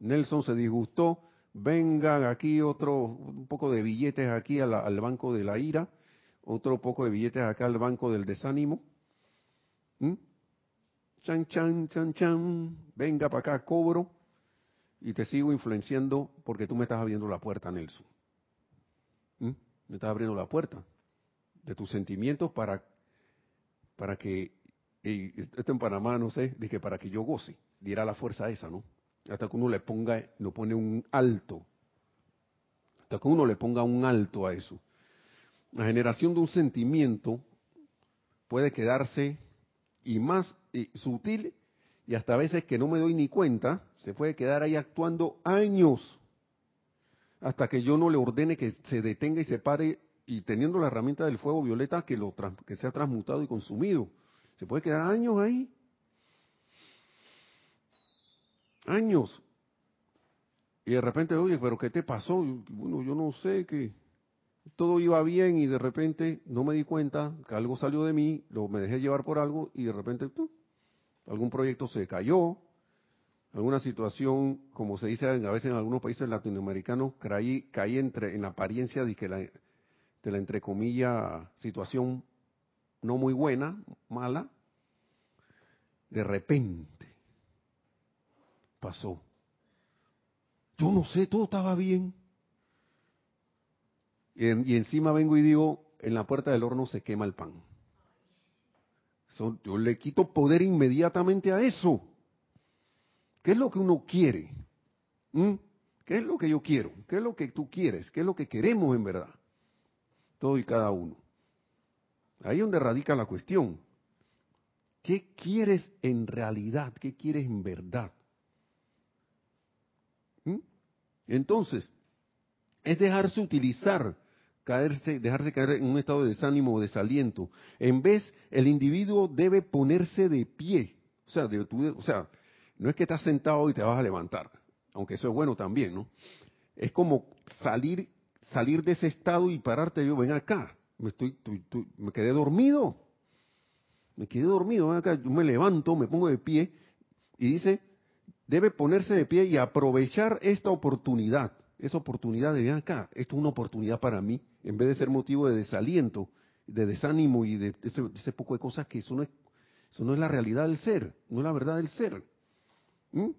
Nelson se disgustó, vengan aquí otro, un poco de billetes aquí al banco de la ira, otro poco de billetes acá al banco del desánimo. ¿Mm? Chan, chan, chan, chan, venga para acá, cobro y te sigo influenciando porque tú me estás abriendo la puerta, Nelson. Me estás abriendo la puerta de tus sentimientos para, para que, esto en Panamá, no sé, dije para que yo goce, diera la fuerza esa, ¿no? hasta que uno le ponga, no pone un alto, hasta que uno le ponga un alto a eso. La generación de un sentimiento puede quedarse y más sutil y hasta veces que no me doy ni cuenta, se puede quedar ahí actuando años hasta que yo no le ordene que se detenga y se pare y teniendo la herramienta del fuego violeta que lo que sea transmutado y consumido. Se puede quedar años ahí años. Y de repente, oye, pero ¿qué te pasó? Bueno, yo no sé, que todo iba bien y de repente no me di cuenta que algo salió de mí, lo me dejé llevar por algo y de repente algún proyecto se cayó, alguna situación, como se dice a veces en algunos países latinoamericanos, caí, entre, en la apariencia de que la, de la entre comillas situación no muy buena, mala, de repente pasó? Yo no sé, todo estaba bien. Y, encima vengo y digo, en la puerta del horno se quema el pan. yo le quito poder inmediatamente a eso. ¿Qué es lo que uno quiere? ¿Mm? ¿Qué es lo que yo quiero? ¿Qué es lo que tú quieres? ¿Qué es lo que queremos en verdad? Todo y cada uno. Ahí es donde radica la cuestión. ¿Qué quieres en realidad? ¿Qué quieres en verdad? Entonces, es dejarse utilizar, caerse, dejarse caer en un estado de desánimo o desaliento. En vez, el individuo debe ponerse de pie. O sea, de, o sea, no es que estás sentado y te vas a levantar, aunque eso es bueno también, ¿no? Es como salir, salir de ese estado y pararte yo, ven acá, me estoy, me quedé dormido, me quedé dormido, ven acá, yo me levanto, me pongo de pie y dice, debe ponerse de pie y aprovechar esta oportunidad. Esa oportunidad de, acá, esto es una oportunidad para mí, en vez de ser motivo de desaliento, de desánimo y de ese, poco de cosas que eso no, es, eso no es la realidad del ser, no es la verdad del ser. ¿Mm?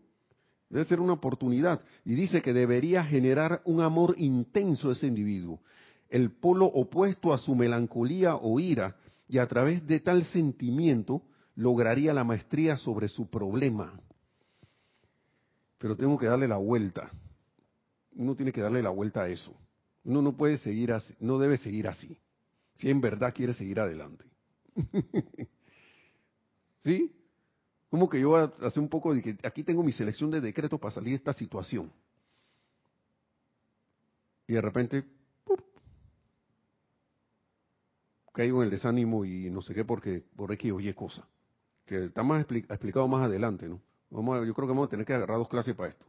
Debe ser una oportunidad. Y dice que debería generar un amor intenso a ese individuo, el polo opuesto a su melancolía o ira, y a través de tal sentimiento lograría la maestría sobre su problema pero tengo que darle la vuelta. Uno tiene que darle la vuelta a eso. Uno no puede seguir así, no debe seguir así, si en verdad quiere seguir adelante. <laughs> ¿Sí? Como que yo hace un poco de que aquí tengo mi selección de decretos para salir de esta situación. Y de repente, caigo en el desánimo y no sé qué porque por aquí oye cosa. Que está más explicado más adelante, ¿no? yo creo que vamos a tener que agarrar dos clases para esto.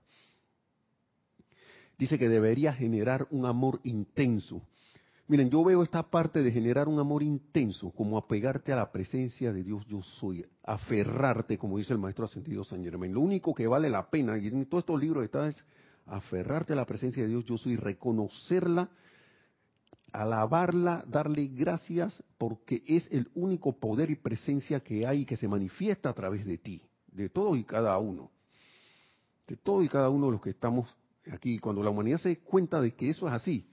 Dice que debería generar un amor intenso. Miren, yo veo esta parte de generar un amor intenso como apegarte a la presencia de Dios yo soy, aferrarte, como dice el maestro ascendido San Germán. Lo único que vale la pena, y en todos estos libros está, es aferrarte a la presencia de Dios yo soy, reconocerla alabarla, darle gracias, porque es el único poder y presencia que hay y que se manifiesta a través de ti, de todo y cada uno. De todo y cada uno de los que estamos aquí. Cuando la humanidad se cuenta de que eso es así,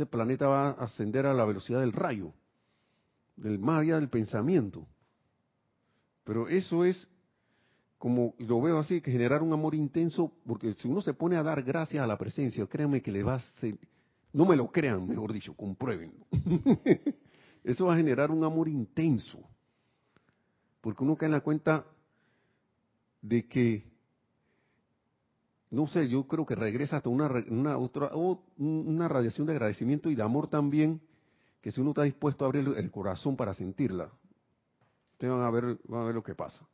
este planeta va a ascender a la velocidad del rayo, del más allá del pensamiento. Pero eso es como lo veo así, que generar un amor intenso, porque si uno se pone a dar gracias a la presencia, créanme que le va a no me lo crean, mejor dicho, compruébenlo. <laughs> Eso va a generar un amor intenso, porque uno cae en la cuenta de que, no sé, yo creo que regresa hasta una, una otra, una radiación de agradecimiento y de amor también, que si uno está dispuesto a abrir el corazón para sentirla, ustedes van a ver, van a ver lo que pasa.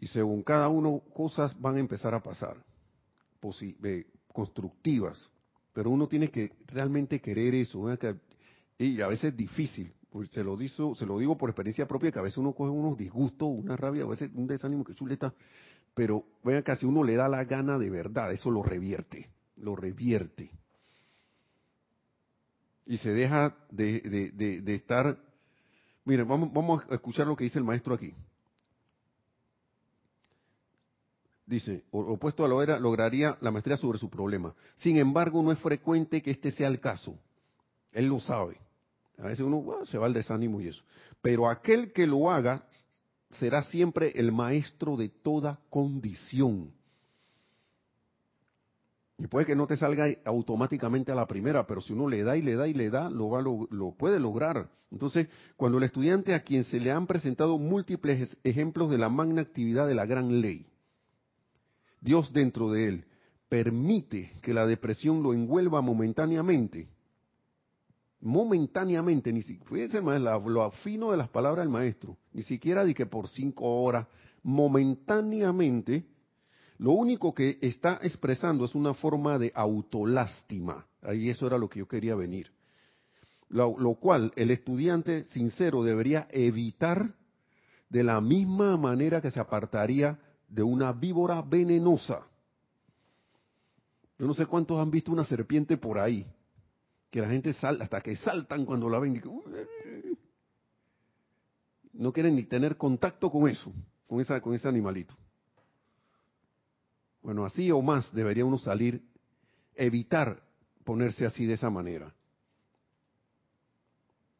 Y según cada uno, cosas van a empezar a pasar, constructivas. Pero uno tiene que realmente querer eso. Y a veces es difícil. Se lo, digo, se lo digo por experiencia propia, que a veces uno coge unos disgustos, una rabia, a veces un desánimo que chuleta. Pero vean que si uno le da la gana de verdad, eso lo revierte. Lo revierte. Y se deja de, de estar... Miren, vamos, vamos a escuchar lo que dice el maestro aquí. dice, opuesto a lo era, lograría la maestría sobre su problema. Sin embargo, no es frecuente que este sea el caso. Él lo sabe. A veces uno se va al desánimo y eso. Pero aquel que lo haga será siempre el maestro de toda condición. Y puede que no te salga automáticamente a la primera, pero si uno le da y le da y le da, lo, va, lo, puede lograr. Entonces, cuando el estudiante a quien se le han presentado múltiples ejemplos de la magna actividad de la gran ley, Dios dentro de él permite que la depresión lo envuelva momentáneamente, momentáneamente, ni siquiera, fíjense lo afino de las palabras del maestro, ni siquiera de que por cinco horas, momentáneamente, lo único que está expresando es una forma de autolástima. Ahí eso era lo que yo quería venir. lo cual el estudiante sincero debería evitar de la misma manera que se apartaría de una víbora venenosa. Yo no sé cuántos han visto una serpiente por ahí, que la gente salta, hasta que saltan cuando la ven. no quieren ni tener contacto con eso, con, esa, con ese animalito. Bueno, así o más debería uno salir, evitar ponerse así de esa manera.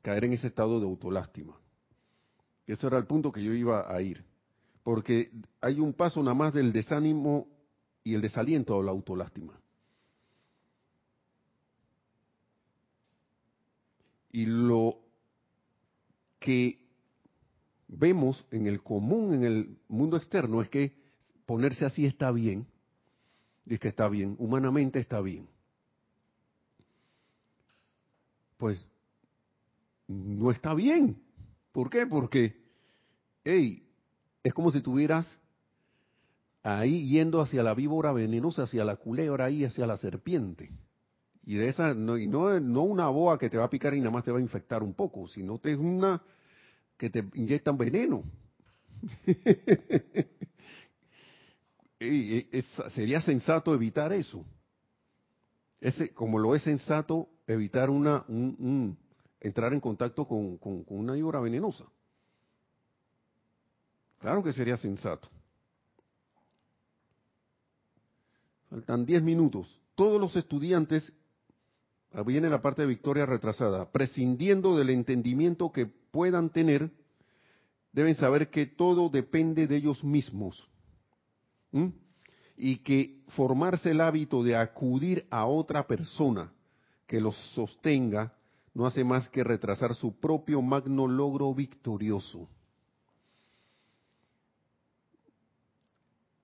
Caer en ese estado de autolástima. Ese era el punto que yo iba a ir porque hay un paso nada más del desánimo y el desaliento o la autolástima. Y lo que vemos en el común, en el mundo externo, es que ponerse así está bien, es que está bien, humanamente está bien. Pues no está bien. ¿Por qué? Porque, hey, es como si tuvieras ahí yendo hacia la víbora venenosa, hacia la culebra ahí, hacia la serpiente. Y de esa, no, y no, no una boa que te va a picar y nada más te va a infectar un poco, sino es una que te inyectan veneno. <laughs> y, sería sensato evitar eso. Ese, como lo es sensato evitar una, un, entrar en contacto con, con una víbora venenosa. Claro que sería sensato. Faltan 10 minutos. Todos los estudiantes, viene la parte de victoria retrasada, prescindiendo del entendimiento que puedan tener, deben saber que todo depende de ellos mismos. Y que formarse el hábito de acudir a otra persona que los sostenga no hace más que retrasar su propio magno logro victorioso.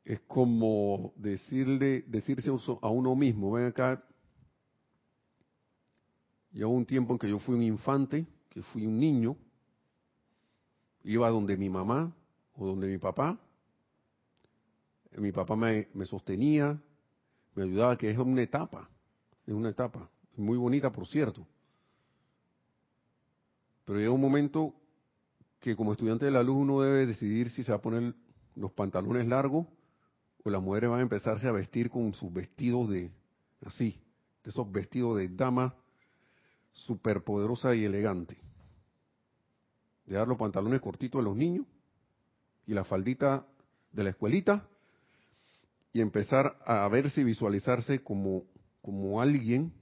es como decirle, decirse a uno mismo, ven acá, hubo un tiempo en que yo fui un infante, que fui un niño, iba donde mi mamá o donde mi papá, mi papá me, me sostenía, me ayudaba, que es una etapa, es una etapa, muy bonita por cierto. Pero llega un momento que como estudiante de la luz uno debe decidir si se va a poner los pantalones largos pues las mujeres van a empezarse a vestir con sus vestidos de así, de esos vestidos de dama superpoderosa y elegante. Dejar los pantalones cortitos de los niños y la faldita de la escuelita y empezar a verse y visualizarse como, como alguien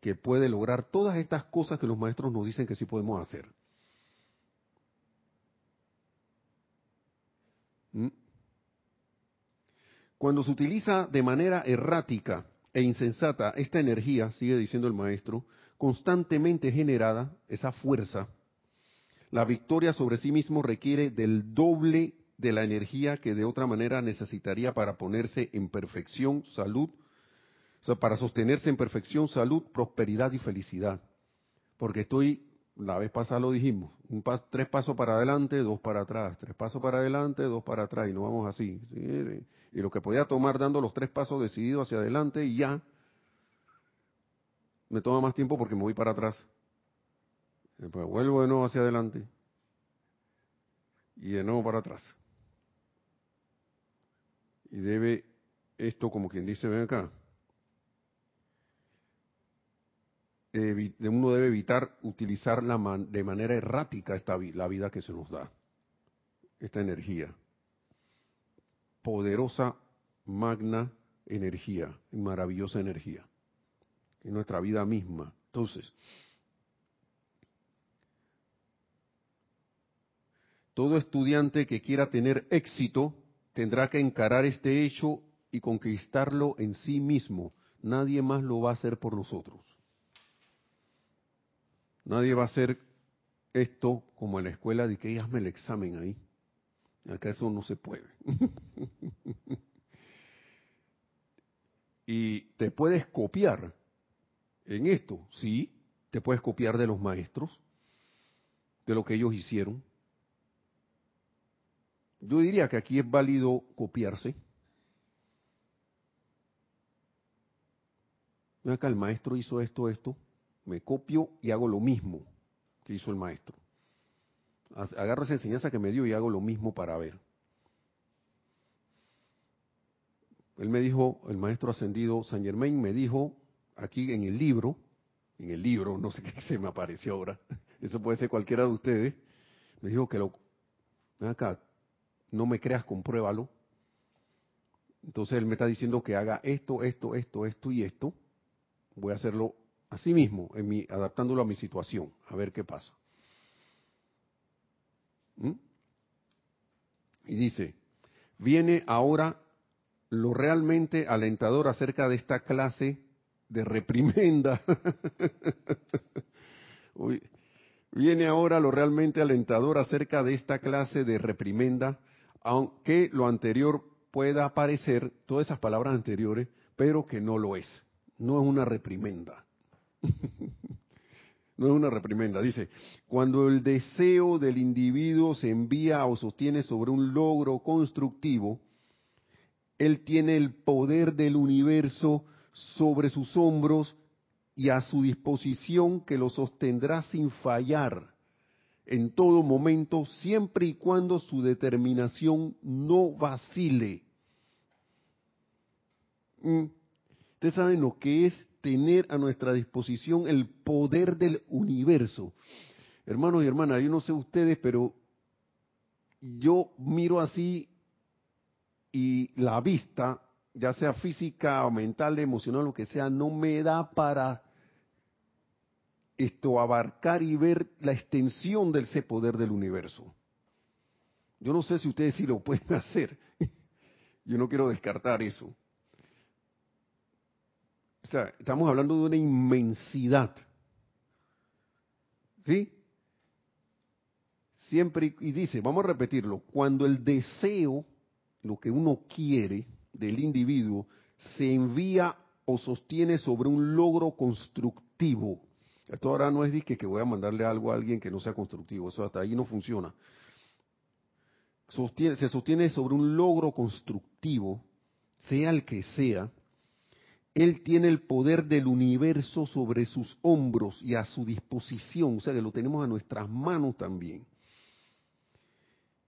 que puede lograr todas estas cosas que los maestros nos dicen que sí podemos hacer. ¿Mm? Cuando se utiliza de manera errática e insensata esta energía, sigue diciendo el maestro, constantemente generada, esa fuerza, la victoria sobre sí mismo requiere del doble de la energía que de otra manera necesitaría para ponerse en perfección, salud, o sea, para sostenerse en perfección, salud, prosperidad y felicidad. Porque estoy, la vez pasada lo dijimos, un tres pasos para adelante, dos para atrás, tres pasos para adelante, dos para atrás, y no vamos así. Y lo que podía tomar dando los tres pasos decididos hacia adelante y ya, me toma más tiempo porque me voy para atrás. Vuelvo de nuevo hacia adelante y de nuevo para atrás. Y debe esto, como quien dice, ven acá, uno debe evitar utilizar de manera errática esta, la vida que se nos da, esta energía. Poderosa, magna energía, maravillosa energía en nuestra vida misma. Entonces, todo estudiante que quiera tener éxito tendrá que encarar este hecho y conquistarlo en sí mismo. Nadie más lo va a hacer por nosotros. Nadie va a hacer esto como en la escuela de que hazme el examen ahí. Acá eso no se puede. <laughs> y te puedes copiar en esto, sí, te puedes copiar de los maestros, de lo que ellos hicieron. Yo diría que aquí es válido copiarse. Acá el maestro hizo esto, esto, me copio y hago lo mismo que hizo el maestro. Agarro esa enseñanza que me dio y hago lo mismo para ver. Él me dijo, el maestro ascendido San Germain me dijo, aquí en el libro, en el libro, no sé <laughs> qué se me apareció ahora, eso puede ser cualquiera de ustedes, me dijo que lo, ven acá, no me creas, compruébalo. Entonces él me está diciendo que haga esto, esto, esto, esto y esto. Voy a hacerlo así mismo, adaptándolo a mi situación, a ver qué pasa. ¿Mm? Y dice, viene ahora lo realmente alentador acerca de esta clase de reprimenda. <laughs> viene ahora lo realmente alentador acerca de esta clase de reprimenda, aunque lo anterior pueda parecer, todas esas palabras anteriores, pero que no lo es. No es una reprimenda. <laughs> no es una reprimenda. Dice, cuando el deseo del individuo se envía o sostiene sobre un logro constructivo, él tiene el poder del universo sobre sus hombros y a su disposición que lo sostendrá sin fallar en todo momento, siempre y cuando su determinación no vacile. Mm. Ustedes saben lo que es tener a nuestra disposición el poder del universo. Hermanos y hermanas, yo no sé ustedes, pero yo miro así y la vista ya sea física o mental, emocional, lo que sea, no me da para esto abarcar y ver la extensión de ese poder del universo. Yo no sé si ustedes sí lo pueden <laughs> hacer. Yo no quiero descartar eso. O sea, estamos hablando de una inmensidad. ¿Sí? Siempre, y dice, vamos a repetirlo, cuando el deseo, lo que uno quiere, del individuo se envía o sostiene sobre un logro constructivo. Esto ahora no es que, que voy a mandarle algo a alguien que no sea constructivo, eso hasta ahí no funciona. se sostiene sobre un logro constructivo, sea el que sea, él tiene el poder del universo sobre sus hombros y a su disposición, o sea que lo tenemos a nuestras manos también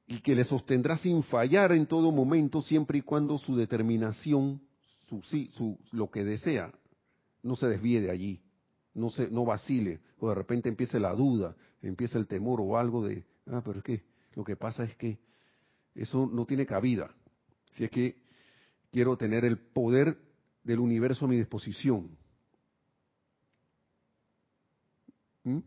y que le sostendrá sin fallar en todo momento, siempre y cuando su determinación, su, su, lo que desea, no se desvíe de allí, no se, no vacile, o de repente empiece la duda, empieza el temor o algo de, ah, pero es que lo que pasa es que eso no tiene cabida. Si es que quiero tener el poder del universo a mi disposición. ¿Mm?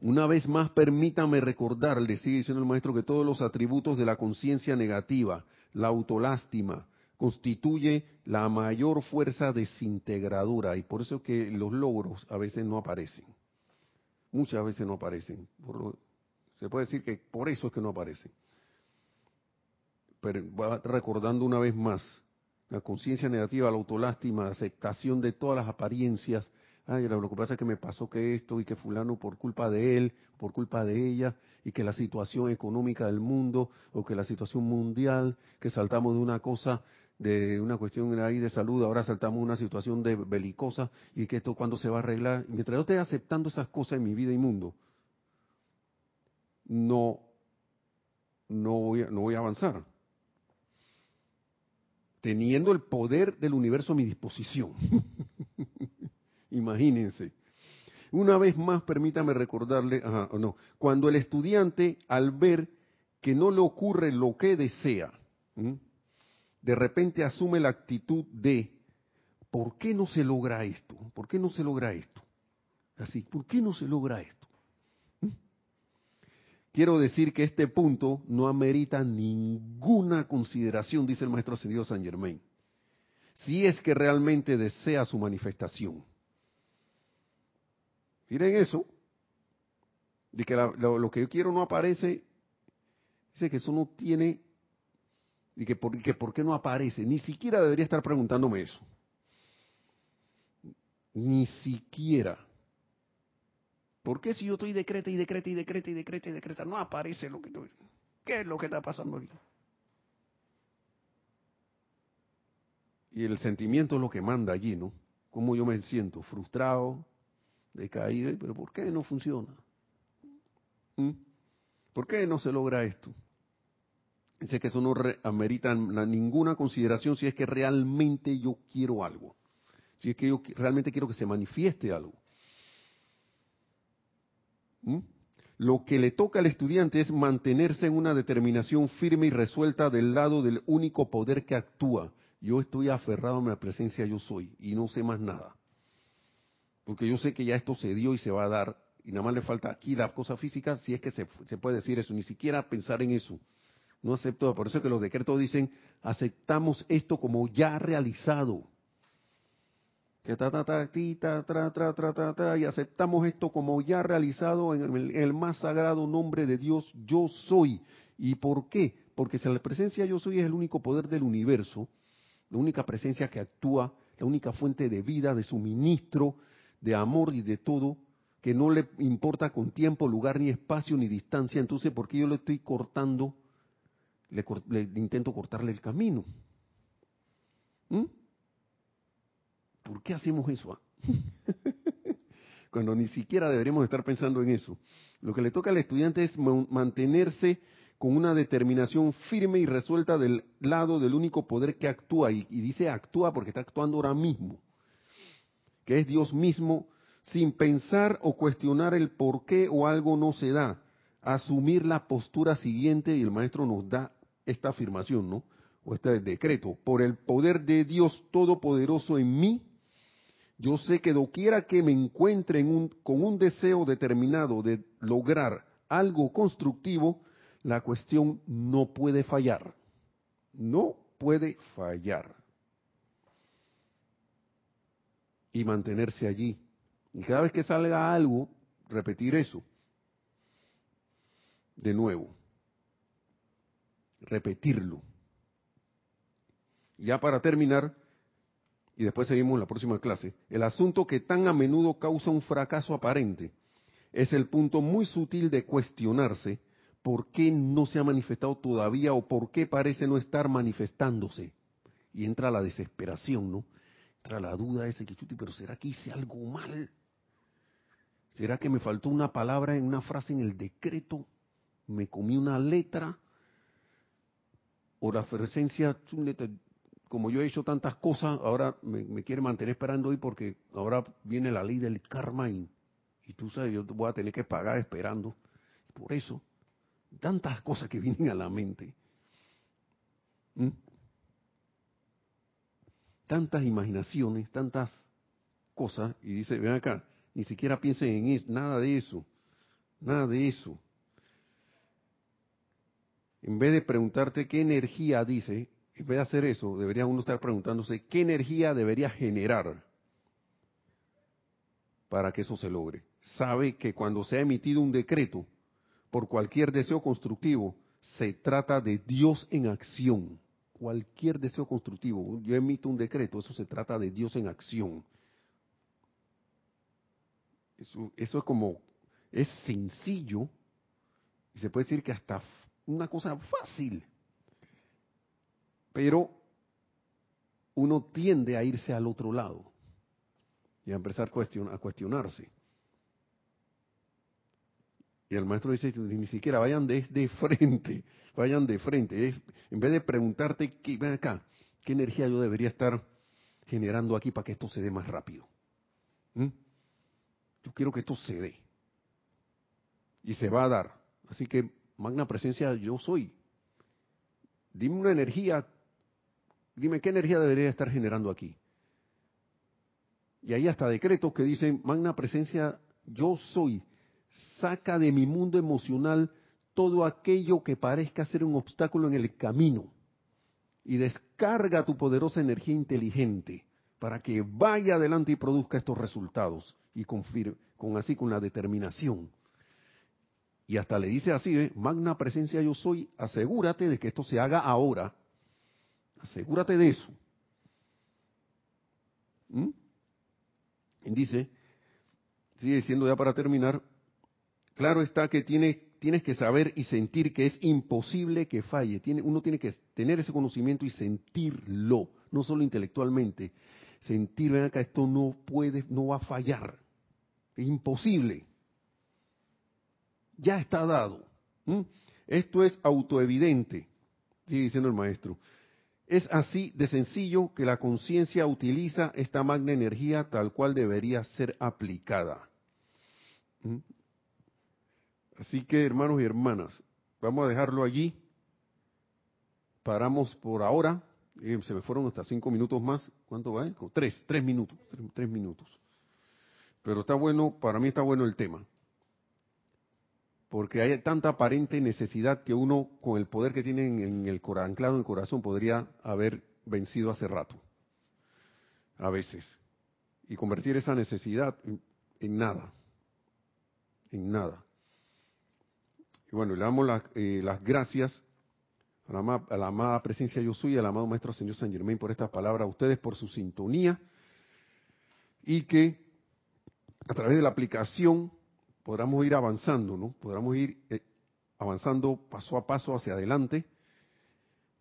Una vez más, permítame recordarle, sigue diciendo el maestro, que todos los atributos de la conciencia negativa, la autolástima, constituye la mayor fuerza desintegradora y por eso es que los logros a veces no aparecen. Muchas veces no aparecen. se puede decir que por eso es que no aparecen. Pero va recordando una vez más, la conciencia negativa, la autolástima, la aceptación de todas las apariencias, ay, lo que pasa es que me pasó que esto y que fulano por culpa de él, por culpa de ella, y que la situación económica del mundo o que la situación mundial, que saltamos de una cosa, de una cuestión ahí de salud, ahora saltamos una situación de belicosa y que esto cuando se va a arreglar. Mientras yo esté aceptando esas cosas en mi vida y mundo, no, no voy no voy a avanzar. Teniendo el poder del universo a mi disposición. <laughs> Imagínense. Una vez más, permítame recordarle, no, cuando el estudiante, al ver que no le ocurre lo que desea, de repente asume la actitud de, ¿por qué no se logra esto? ¿Por qué no se logra esto? Así, ¿por qué no se logra esto? Quiero decir que este punto no amerita ninguna consideración, dice el maestro ascendido San Germain, si es que realmente desea su manifestación. Miren eso, de que lo, que yo quiero no aparece, dice que eso no tiene, y que por, que qué no aparece, ni siquiera debería estar preguntándome eso. Ni siquiera. ¿Por qué si yo estoy decreta y decreta y decreta y decreta y decreta, no aparece lo que estoy? ¿Qué es lo que está pasando aquí? Y el sentimiento es lo que manda allí, ¿no? Cómo yo me siento, frustrado, de caída, pero ¿por qué no funciona? ¿Mm? ¿Por qué no se logra esto? Dice que eso no amerita ninguna consideración si es que realmente yo quiero algo, si es que yo realmente quiero que se manifieste algo. ¿Mm? Lo que le toca al estudiante es mantenerse en una determinación firme y resuelta del lado del único poder que actúa. Yo estoy aferrado a mi presencia, yo soy, y no sé más nada porque yo sé que ya esto se dio y se va a dar, y nada más le falta aquí la cosa física, si es que se, puede decir eso, ni siquiera pensar en eso. No acepto, por eso es que los decretos dicen, aceptamos esto como ya realizado. Que ta, ta, ta, ta, y aceptamos esto como ya realizado en el, el más sagrado nombre de Dios, yo soy. ¿Y por qué? Porque si la presencia yo soy es el único poder del universo, la única presencia que actúa, la única fuente de vida, de suministro, de amor y de todo, que no le importa con tiempo, lugar, ni espacio, ni distancia. Entonces, ¿por qué yo le estoy cortando? Le, intento cortarle el camino. ¿Mm? ¿Por qué hacemos eso? Ah? <laughs> Cuando ni siquiera deberíamos estar pensando en eso. Lo que le toca al estudiante es mantenerse con una determinación firme y resuelta del lado del único poder que actúa. y dice actúa porque está actuando ahora mismo que es Dios mismo, sin pensar o cuestionar el por qué o algo no se da, asumir la postura siguiente, y el maestro nos da esta afirmación, ¿no? O este decreto, por el poder de Dios Todopoderoso en mí, yo sé que doquiera que me encuentre con un deseo determinado de lograr algo constructivo, la cuestión no puede fallar. No puede fallar. Y mantenerse allí. Y cada vez que salga algo, repetir eso. De nuevo. Repetirlo. Ya para terminar, y después seguimos en la próxima clase, el asunto que tan a menudo causa un fracaso aparente es el punto muy sutil de cuestionarse por qué no se ha manifestado todavía o por qué parece no estar manifestándose. Y entra la desesperación, ¿no? Entra la duda ese que pero ¿será que hice algo mal? ¿Será que me faltó una palabra en una frase en el decreto? ¿Me comí una letra? ¿O la presencia como yo he hecho tantas cosas, ahora me, quiere mantener esperando hoy porque ahora viene la ley del karma y, tú sabes, yo voy a tener que pagar esperando. Por eso, tantas cosas que vienen a la mente. ¿Mm? Tantas imaginaciones, tantas cosas, y dice, ven acá, ni siquiera piensen en eso, nada de eso, nada de eso. En vez de preguntarte qué energía dice, en vez de hacer eso, debería uno estar preguntándose qué energía debería generar para que eso se logre. Sabe que cuando se ha emitido un decreto por cualquier deseo constructivo, se trata de Dios en acción. Cualquier deseo constructivo, yo emito un decreto, eso se trata de Dios en acción. Eso, eso es como, es sencillo, y se puede decir que hasta una cosa fácil, pero uno tiende a irse al otro lado y a empezar a, cuestionarse. Y el maestro dice, ni siquiera vayan de, de frente, vayan de frente. Es, en vez de preguntarte, ¿qué, ven acá, ¿qué energía yo debería estar generando aquí para que esto se dé más rápido? ¿Mm? Yo quiero que esto se dé. Y se va a dar. Así que, magna presencia, yo soy. Dime una energía Dime, ¿qué energía debería estar generando aquí? Y ahí hasta decretos que dicen, magna presencia, yo soy, saca de mi mundo emocional todo aquello que parezca ser un obstáculo en el camino y descarga tu poderosa energía inteligente para que vaya adelante y produzca estos resultados y con, con así con la determinación. Y hasta le dice así, ¿eh? magna presencia yo soy, asegúrate de que esto se haga ahora Asegúrate de eso. ¿Mm? Dice, sigue diciendo ya para terminar, claro está que tienes que saber y sentir que es imposible que falle. Uno tiene que tener ese conocimiento y sentirlo, no solo intelectualmente. Sentir, ven acá, esto no puede, no va a fallar. Es imposible. Ya está dado. Esto es autoevidente, sigue diciendo el maestro. Es así de sencillo que la conciencia utiliza esta magna energía tal cual debería ser aplicada. Así que, hermanos y hermanas, vamos a dejarlo allí. Paramos por ahora. Eh, se me fueron hasta cinco minutos más. ¿Cuánto va? Tres, tres minutos. tres minutos. Pero está bueno, para mí está bueno el tema porque hay tanta aparente necesidad que uno, con el poder que tiene en el anclado en el corazón, podría haber vencido hace rato, a veces, y convertir esa necesidad en, nada, en nada. Y bueno, le damos eh, las gracias a la, a la, amada presencia yo soy, al amado Maestro Señor San Germain por estas palabras, a ustedes por su sintonía, y que a través de la aplicación podamos ir avanzando, ¿no? Podamos ir eh, avanzando paso a paso hacia adelante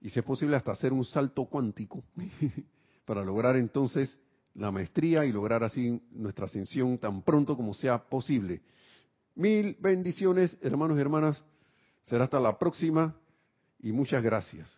y si es posible hasta hacer un salto cuántico <laughs> para lograr entonces la maestría y lograr así nuestra ascensión tan pronto como sea posible. Mil bendiciones, hermanos y hermanas. Será hasta la próxima y muchas gracias.